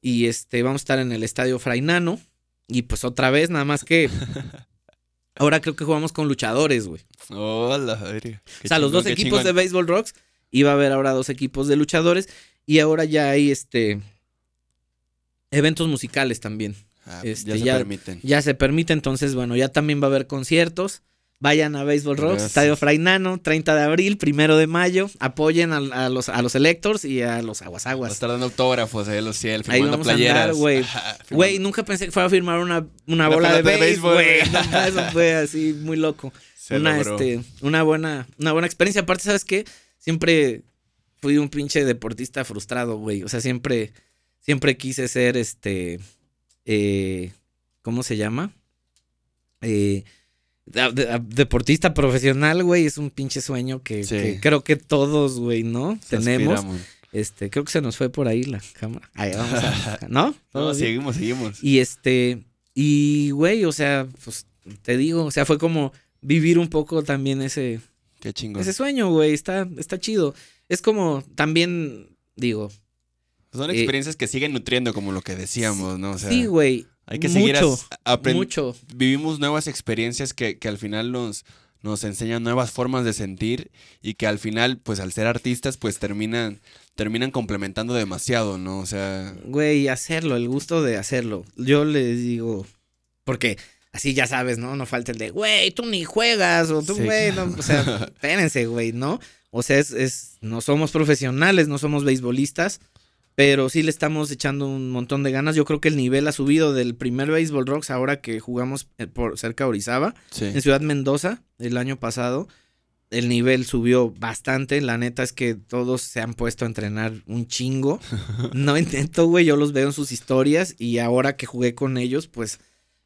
Y este, vamos a estar en el estadio Frainano. Y pues otra vez, nada más que. Ahora creo que jugamos con luchadores, güey. Hola, verga. O sea, los dos equipos de Baseball Rocks. Iba a haber ahora dos equipos de luchadores. Y ahora ya hay este. Eventos musicales también. este, ya se ya- permiten. Ya se permite, entonces, bueno, ya también va a haber conciertos. Vayan a Baseball Rocks, Gracias. Estadio Frainano, 30 de abril, primero de mayo. Apoyen a, a los, a los Electors y a los Va a Aguasaguas. estar dando autógrafos en los ciel, Ahí vamos a playeras. andar, güey. Güey, nunca pensé que fuera a firmar una, una bola de béisbol, güey. Eso fue así muy loco. Se una, logró. este, una buena, una buena experiencia. Aparte, ¿sabes qué? Siempre fui un pinche deportista frustrado, güey. O sea, siempre, siempre quise ser este. eh, ¿Cómo se llama? Eh, deportista profesional, güey. Es un pinche sueño que, Sí. que creo que todos, güey, ¿no? Se Tenemos. aspiramos. Este, creo que se nos fue por ahí la cámara. Ahí vamos a. ¿No? No, seguimos, seguimos. Y este, y güey, o sea, pues te digo, o sea, fue como vivir un poco también ese, Qué chingón. ese sueño, güey, está, está chido. Es como también, digo, Son eh, experiencias que siguen nutriendo, como lo que decíamos, ¿no? O sea, sí, güey, hay que seguir aprendiendo. mucho. Vivimos nuevas experiencias que, que al final nos, nos enseñan nuevas formas de sentir y que al final, pues al ser artistas, pues terminan, terminan complementando demasiado, ¿no? O sea, Güey, hacerlo, el gusto de hacerlo. Yo les digo, porque así ya sabes, ¿no? No falta el de, güey, tú ni juegas, o tú, Sí, güey, no, o sea, espérense, güey, ¿no? O sea, es, es, no somos profesionales, no somos beisbolistas, pero sí le estamos echando un montón de ganas. Yo creo que el nivel ha subido del primer Baseball Rocks ahora que jugamos eh, por cerca de Orizaba, sí. en Ciudad Mendoza, el año pasado. El nivel subió bastante. La neta es que todos se han puesto a entrenar un chingo. No intento, güey. Yo los veo en sus historias. Y ahora que jugué con ellos, pues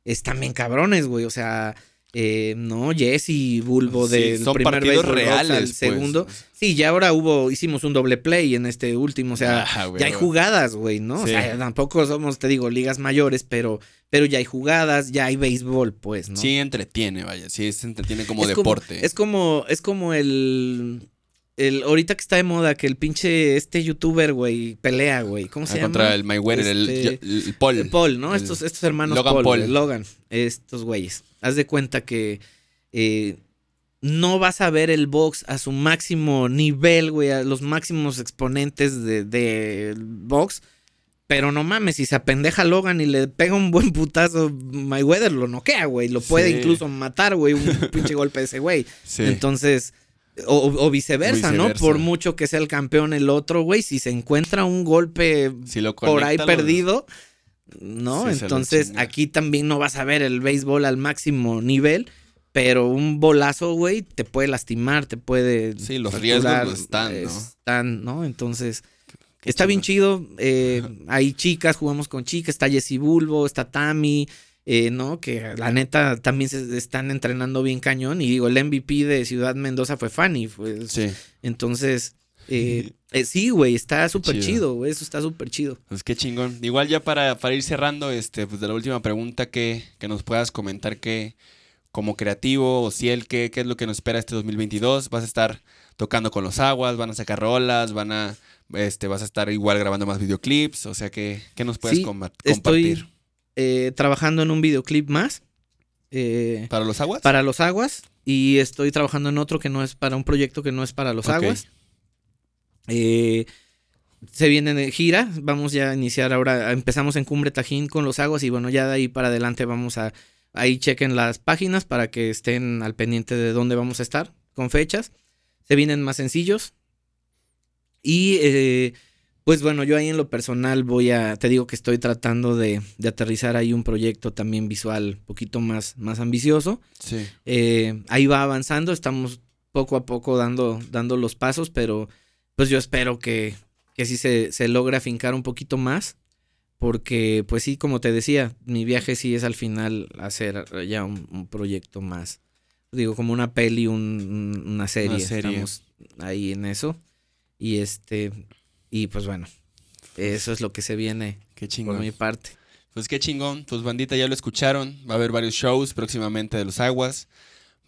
están bien cabrones, güey. O sea, eh, no, Jesse, Bulbo Sí, del son primer partidos Rocks al reales, pues. segundo. Sí, ya ahora hubo, hicimos un doble play en este último. O sea, Ah, güey, ya hay jugadas, güey, ¿no? O sea, tampoco somos, te digo, ligas mayores, pero, pero ya hay jugadas, ya hay béisbol, pues, ¿no? Sí entretiene, vaya, sí se entretiene como es deporte. Como, es como, es como el, el, ahorita que está de moda, que el pinche este youtuber, güey, pelea, güey. ¿Cómo se Ah, llama? Contra el Mayweather, el, Este, el Paul. el Paul, ¿no? El- estos, estos hermanos Logan Paul, Logan, estos güeyes. Haz de cuenta que eh, no vas a ver el box a su máximo nivel, güey, a los máximos exponentes de, de box. Pero no mames, si se apendeja Logan y le pega un buen putazo, Mayweather lo noquea, güey. Lo puede Sí. incluso matar, güey, un pinche golpe de ese güey. Sí. Entonces, o, o viceversa, ¿no? Por mucho que sea el campeón el otro, güey, si se encuentra un golpe si lo por ahí lo- perdido, ¿no? Sí, Entonces, aquí también no vas a ver el béisbol al máximo nivel, pero un bolazo, güey, te puede lastimar, te puede... Sí, los riesgos están, ¿no? Están, ¿no? Entonces... Qué Está bien chido. eh, hay chicas, jugamos con chicas. Está Jessie Bulbo, está Tami, eh, ¿no? Que la neta también se están entrenando bien cañón. Y digo, el MVP de Ciudad Mendoza fue Fanny. Fue, Sí, Entonces, eh, eh, sí, güey, está súper Chido. güey. Eso está súper chido. pues qué chingón. Igual ya para, para ir cerrando, este, pues de la última pregunta que, que nos puedas comentar que como creativo o si el qué, qué es lo que nos espera este 2022. Vas a estar tocando con los aguas, van a sacar rolas, van a este, vas a estar igual grabando más videoclips, o sea que ¿qué nos puedes Sí, Estoy compartir? Eh, trabajando en un videoclip más. eh, ¿Para los aguas? para los aguas. Y estoy trabajando en otro que no es para un proyecto que no es para los aguas. Eh, se viene de gira. Vamos ya a iniciar ahora. Empezamos en Cumbre Tajín con los aguas. Y bueno, ya de ahí para adelante vamos a. Ahí chequen las páginas para que estén al pendiente de dónde vamos a estar con fechas. Se vienen más sencillos. Y eh, pues bueno, yo ahí en lo personal voy a. Te digo que estoy tratando de, de aterrizar ahí un proyecto también visual un poquito más, más ambicioso. Sí. Eh, ahí va avanzando, estamos poco a poco dando, dando los pasos, pero pues yo espero que, que sí se, se logre afincar un poquito más, porque pues sí, como te decía, mi viaje sí es al final hacer ya un, un proyecto más, digo, como una peli, un- un- una serie, serie. estamos ahí en eso, y este, y pues bueno, eso es lo que se viene Qué por chingón. mi parte. Pues qué chingón, pues bandita ya lo escucharon, va a haber varios shows próximamente de los aguas.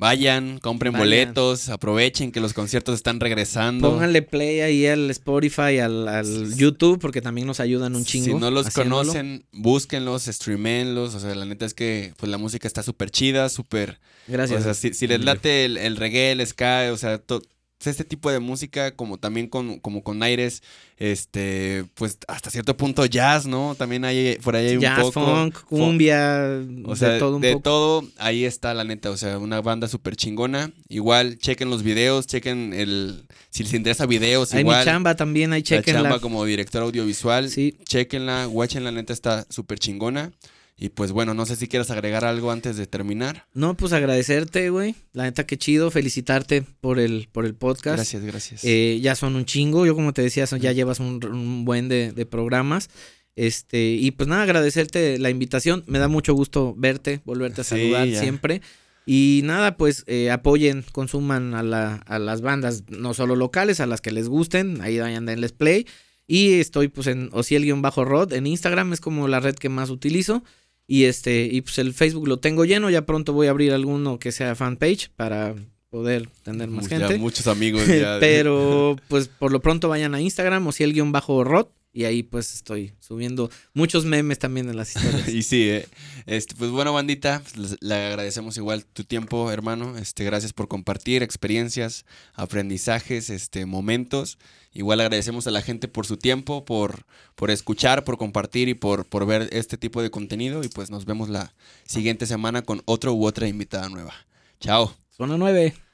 Vayan, compren Vayan. boletos, aprovechen que los conciertos están regresando. Pónganle play ahí al Spotify, al, al YouTube, porque también nos ayudan un chingo. Si no los haciéndolo. conocen, búsquenlos, streamenlos. O sea, la neta es que pues la música está súper chida, súper. Gracias. O sea, si, si les late el, el reggae, el ska, o sea, to- este tipo de música, como también con, como con aires, este, pues hasta cierto punto jazz, ¿no? También hay, por ahí hay un Jazz, poco. funk, cumbia, O sea, de todo un de poco. todo, ahí está la neta, o sea, una banda súper chingona. Igual, chequen los videos, chequen el... Si les interesa videos, Hay igual. mi chamba también, ahí la chequenla. chamba como director audiovisual. Sí. Chequenla, guáchenla, la neta está súper chingona. Y pues bueno, no sé si quieras agregar algo antes de terminar. No, pues agradecerte, güey. La neta, qué chido. Felicitarte por el, por el podcast. Gracias, gracias. Eh, ya son un chingo. Yo, como te decía, son- ya llevas un, un buen de, de programas. Este, y pues nada, agradecerte la invitación. Me da mucho gusto verte, volverte a Sí, saludar ya. siempre. Y nada, pues eh, apoyen, consuman a, la- a las bandas, no solo locales, a las que les gusten. Ahí vayan, denles play. Y estoy pues en Ociel-Rod en Instagram, es como la red que más utilizo. Y este, y pues el Facebook lo tengo lleno. Ya pronto voy a abrir alguno que sea fanpage para poder tener más Mu- ya gente. muchos amigos ya. Pero pues por lo pronto vayan a Instagram o si el guion bajo rot y ahí pues estoy subiendo muchos memes también en las historias. y sí, eh. este, pues bueno, bandita, pues, le agradecemos igual tu tiempo, hermano. Este, gracias por compartir experiencias, aprendizajes, este, momentos. Igual agradecemos a la gente por su tiempo, por, por escuchar, por compartir y por, por ver este tipo de contenido. Y pues nos vemos la siguiente semana con otro u otra invitada nueva. Chao. Zona 9.